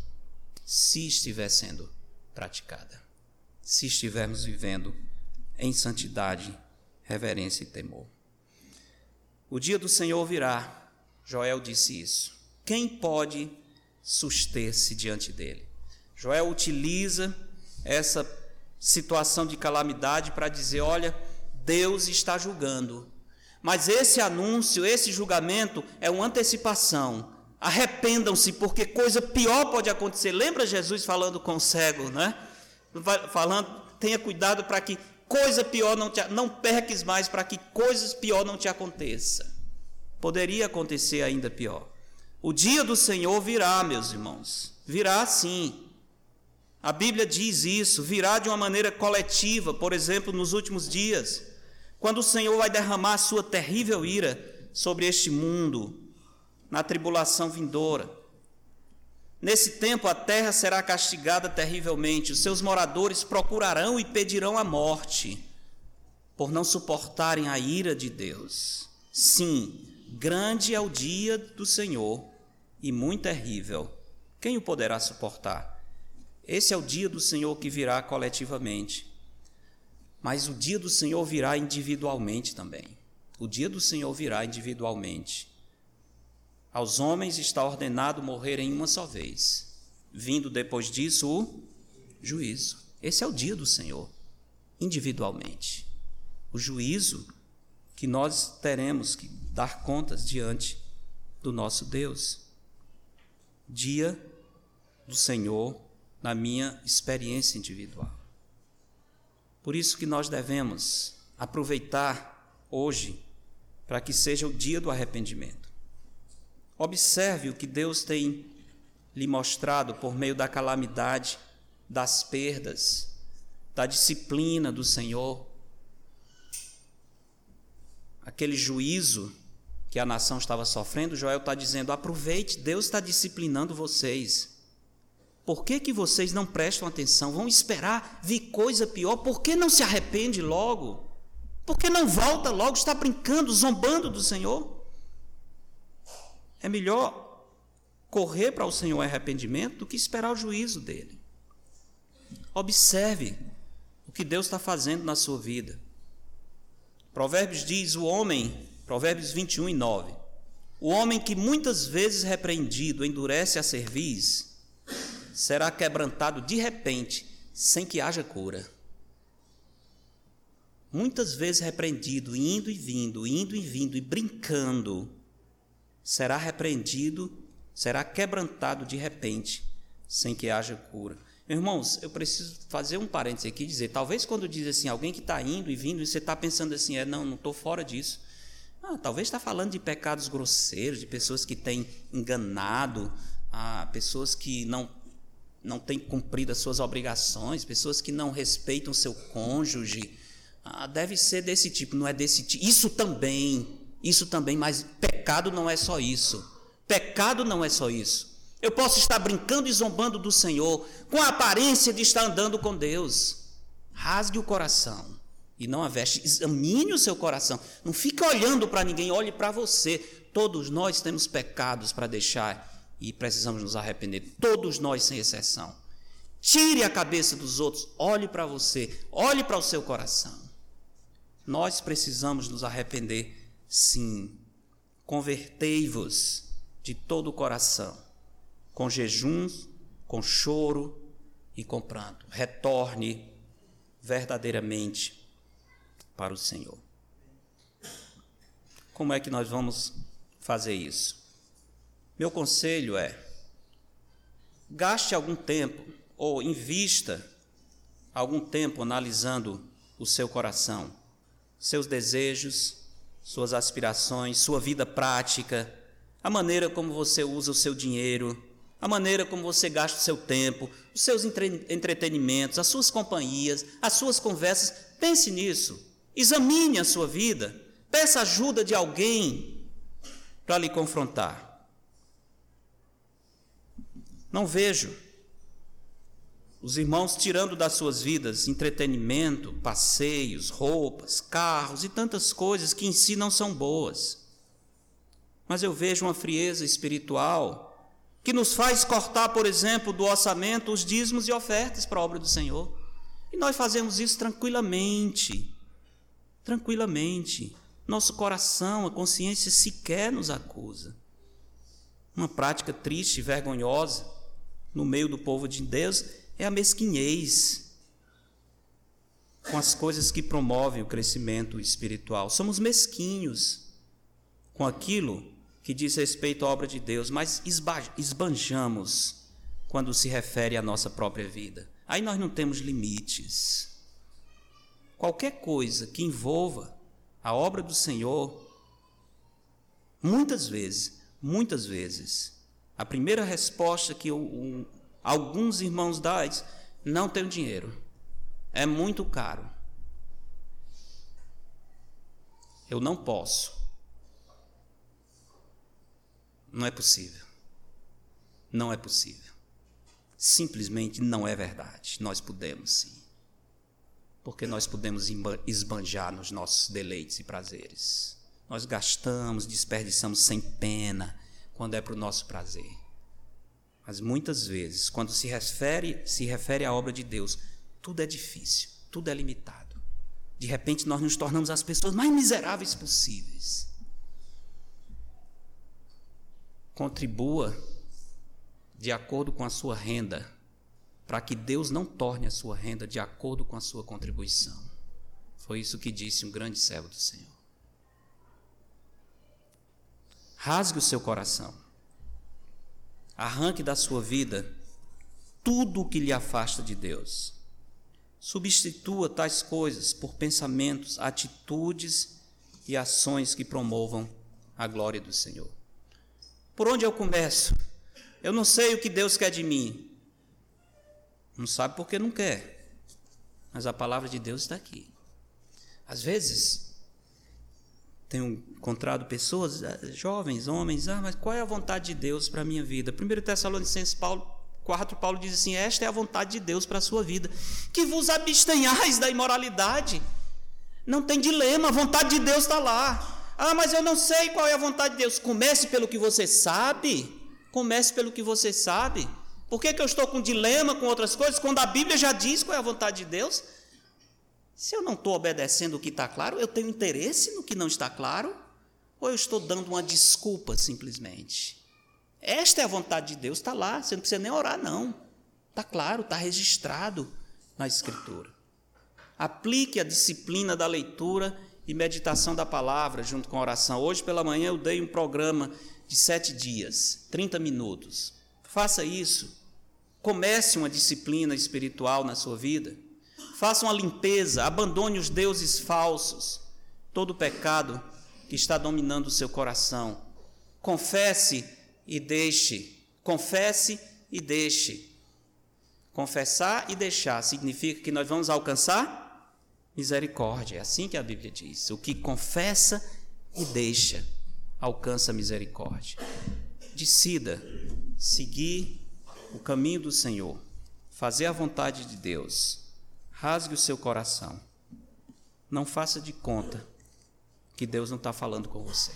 se estiver sendo praticada, se estivermos vivendo em santidade, reverência e temor. O dia do Senhor virá. Joel disse isso. Quem pode suster-se diante dele? Joel utiliza essa situação de calamidade para dizer: olha, Deus está julgando. Mas esse anúncio, esse julgamento é uma antecipação. Arrependam-se, porque coisa pior pode acontecer. Lembra Jesus falando com o cego, né? Falando, tenha cuidado para que coisa pior não te, não perques mais para que coisas pior não te aconteça. Poderia acontecer ainda pior. O dia do Senhor virá, meus irmãos. Virá sim. A Bíblia diz isso, virá de uma maneira coletiva, por exemplo, nos últimos dias, quando o Senhor vai derramar a sua terrível ira sobre este mundo, na tribulação vindoura. Nesse tempo a terra será castigada terrivelmente, os seus moradores procurarão e pedirão a morte, por não suportarem a ira de Deus. Sim, grande é o dia do Senhor e muito terrível. Quem o poderá suportar? Esse é o dia do Senhor que virá coletivamente. Mas o dia do Senhor virá individualmente também. O dia do Senhor virá individualmente. Aos homens está ordenado morrer em uma só vez, vindo depois disso o juízo. Esse é o dia do Senhor, individualmente. O juízo que nós teremos que dar contas diante do nosso Deus. Dia do Senhor na minha experiência individual. Por isso que nós devemos aproveitar hoje para que seja o dia do arrependimento. Observe o que Deus tem lhe mostrado por meio da calamidade, das perdas, da disciplina do Senhor, aquele juízo que a nação estava sofrendo, Joel está dizendo: aproveite, Deus está disciplinando vocês. Por que, que vocês não prestam atenção? Vão esperar vir coisa pior? Por que não se arrepende logo? Por que não volta logo? Está brincando, zombando do Senhor? É melhor correr para o Senhor em arrependimento do que esperar o juízo dele. Observe o que Deus está fazendo na sua vida. Provérbios diz: o homem, Provérbios 21 e 9, o homem que muitas vezes repreendido endurece a cerviz, será quebrantado de repente, sem que haja cura. Muitas vezes repreendido, indo e vindo, indo e vindo e brincando, será repreendido, será quebrantado de repente, sem que haja cura. Irmãos, eu preciso fazer um parênteses aqui e dizer: talvez quando diz assim, alguém que está indo e vindo, e você está pensando assim, é, não, não estou fora disso. Ah, talvez está falando de pecados grosseiros, de pessoas que têm enganado, ah, pessoas que não, não têm cumprido as suas obrigações, pessoas que não respeitam seu cônjuge. Ah, deve ser desse tipo, não é desse tipo. Isso também, isso também, mas pecado não é só isso. Pecado não é só isso. Eu posso estar brincando e zombando do Senhor, com a aparência de estar andando com Deus. Rasgue o coração e não a veste. Examine o seu coração. Não fique olhando para ninguém, olhe para você. Todos nós temos pecados para deixar e precisamos nos arrepender. Todos nós, sem exceção. Tire a cabeça dos outros, olhe para você, olhe para o seu coração. Nós precisamos nos arrepender, sim. Convertei-vos de todo o coração com jejuns, com choro e com pranto. Retorne verdadeiramente para o Senhor. Como é que nós vamos fazer isso? Meu conselho é: gaste algum tempo ou invista algum tempo analisando o seu coração, seus desejos, suas aspirações, sua vida prática, a maneira como você usa o seu dinheiro, a maneira como você gasta o seu tempo, os seus entre entretenimentos, as suas companhias, as suas conversas. Pense nisso. Examine a sua vida. Peça ajuda de alguém para lhe confrontar. Não vejo os irmãos tirando das suas vidas entretenimento, passeios, roupas, carros e tantas coisas que em si não são boas. Mas eu vejo uma frieza espiritual que nos faz cortar, por exemplo, do orçamento os dízimos e ofertas para a obra do Senhor. E nós fazemos isso tranquilamente. Tranquilamente. Nosso coração, a consciência sequer nos acusa. Uma prática triste e vergonhosa no meio do povo de Deus é a mesquinhez com as coisas que promovem o crescimento espiritual. Somos mesquinhos com aquilo que diz respeito à obra de Deus, mas esbanjamos quando se refere à nossa própria vida. Aí nós não temos limites. Qualquer coisa que envolva a obra do Senhor, muitas vezes, muitas vezes, a primeira resposta que um, alguns irmãos é: não tenho dinheiro, é muito caro, eu não posso. Não é possível. Não é possível. Simplesmente não é verdade. Nós podemos sim. Porque nós podemos esbanjar nos nossos deleites e prazeres. Nós gastamos, desperdiçamos sem pena quando é para o nosso prazer. Mas muitas vezes, quando se refere, se refere à obra de Deus, tudo é difícil, tudo é limitado. De repente nós nos tornamos as pessoas mais miseráveis possíveis contribua de acordo com a sua renda, para que Deus não torne a sua renda de acordo com a sua contribuição. Foi isso que disse um grande servo do Senhor. Rasgue o seu coração. Arranque da sua vida tudo o que lhe afasta de Deus. Substitua tais coisas por pensamentos, atitudes e ações que promovam a glória do Senhor. Por onde eu começo? Eu não sei o que Deus quer de mim. Não sabe porque não quer. Mas a palavra de Deus está aqui. Às vezes, tenho encontrado pessoas, eh, jovens, homens, ah, mas qual é a vontade de Deus para a minha vida? 1 Tessalonicenses Paulo 4, Paulo diz assim: Esta é a vontade de Deus para a sua vida, que vos abstenhais da imoralidade. Não tem dilema, a vontade de Deus está lá. Ah, mas eu não sei qual é a vontade de Deus. Comece pelo que você sabe. Comece pelo que você sabe. Por que, que eu estou com dilema com outras coisas, quando a Bíblia já diz qual é a vontade de Deus? Se eu não estou obedecendo o que está claro, eu tenho interesse no que não está claro? Ou eu estou dando uma desculpa simplesmente? Esta é a vontade de Deus, está lá, você não precisa nem orar, não. Está claro, está registrado na Escritura. Aplique a disciplina da leitura e meditação da palavra junto com a oração. Hoje pela manhã eu dei um programa de sete dias, 30 minutos. Faça isso. Comece uma disciplina espiritual na sua vida. Faça uma limpeza, abandone os deuses falsos, todo o pecado que está dominando o seu coração. Confesse e deixe. Confesse e deixe. Confessar e deixar significa que nós vamos alcançar misericórdia. É assim que a Bíblia diz. O que confessa e deixa alcança misericórdia. Decida seguir o caminho do Senhor, fazer a vontade de Deus. Rasgue o seu coração. Não faça de conta que Deus não está falando com você.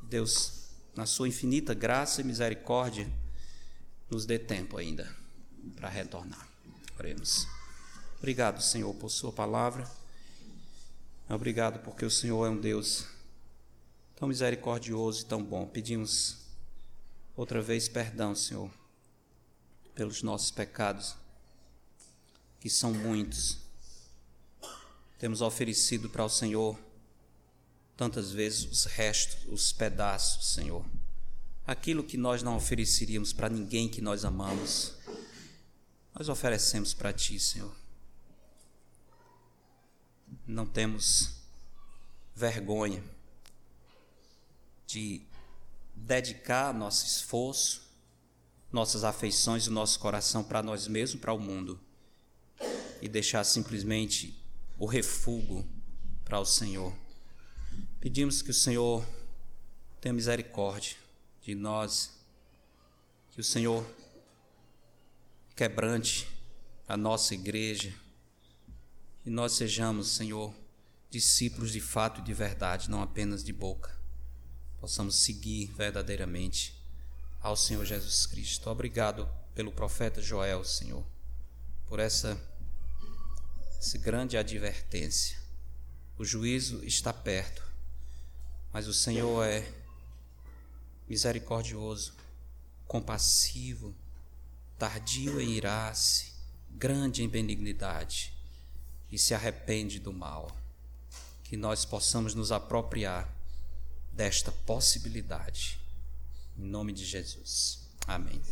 Deus na sua infinita graça e misericórdia, nos dê tempo ainda para retornar. Oremos. Obrigado, Senhor, por Sua palavra. Obrigado porque o Senhor é um Deus tão misericordioso e tão bom. Pedimos outra vez perdão, Senhor, pelos nossos pecados, que são muitos. Temos oferecido para o Senhor tantas vezes os restos, os pedaços, Senhor. Aquilo que nós não ofereceríamos para ninguém que nós amamos, nós oferecemos para Ti, Senhor. Não temos vergonha de dedicar nosso esforço, nossas afeições e nosso coração para nós mesmos, para o mundo, e deixar simplesmente o refúgio para o Senhor. Pedimos que o Senhor tenha misericórdia de nós, que o Senhor quebrante a nossa igreja, e nós sejamos, Senhor, discípulos de fato e de verdade, não apenas de boca. Possamos seguir verdadeiramente ao Senhor Jesus Cristo. Obrigado pelo profeta Joel, Senhor, por essa, essa grande advertência. O juízo está perto mas o Senhor é misericordioso, compassivo, tardio em irar-se, grande em benignidade e se arrepende do mal. Que nós possamos nos apropriar desta possibilidade. Em nome de Jesus. Amém.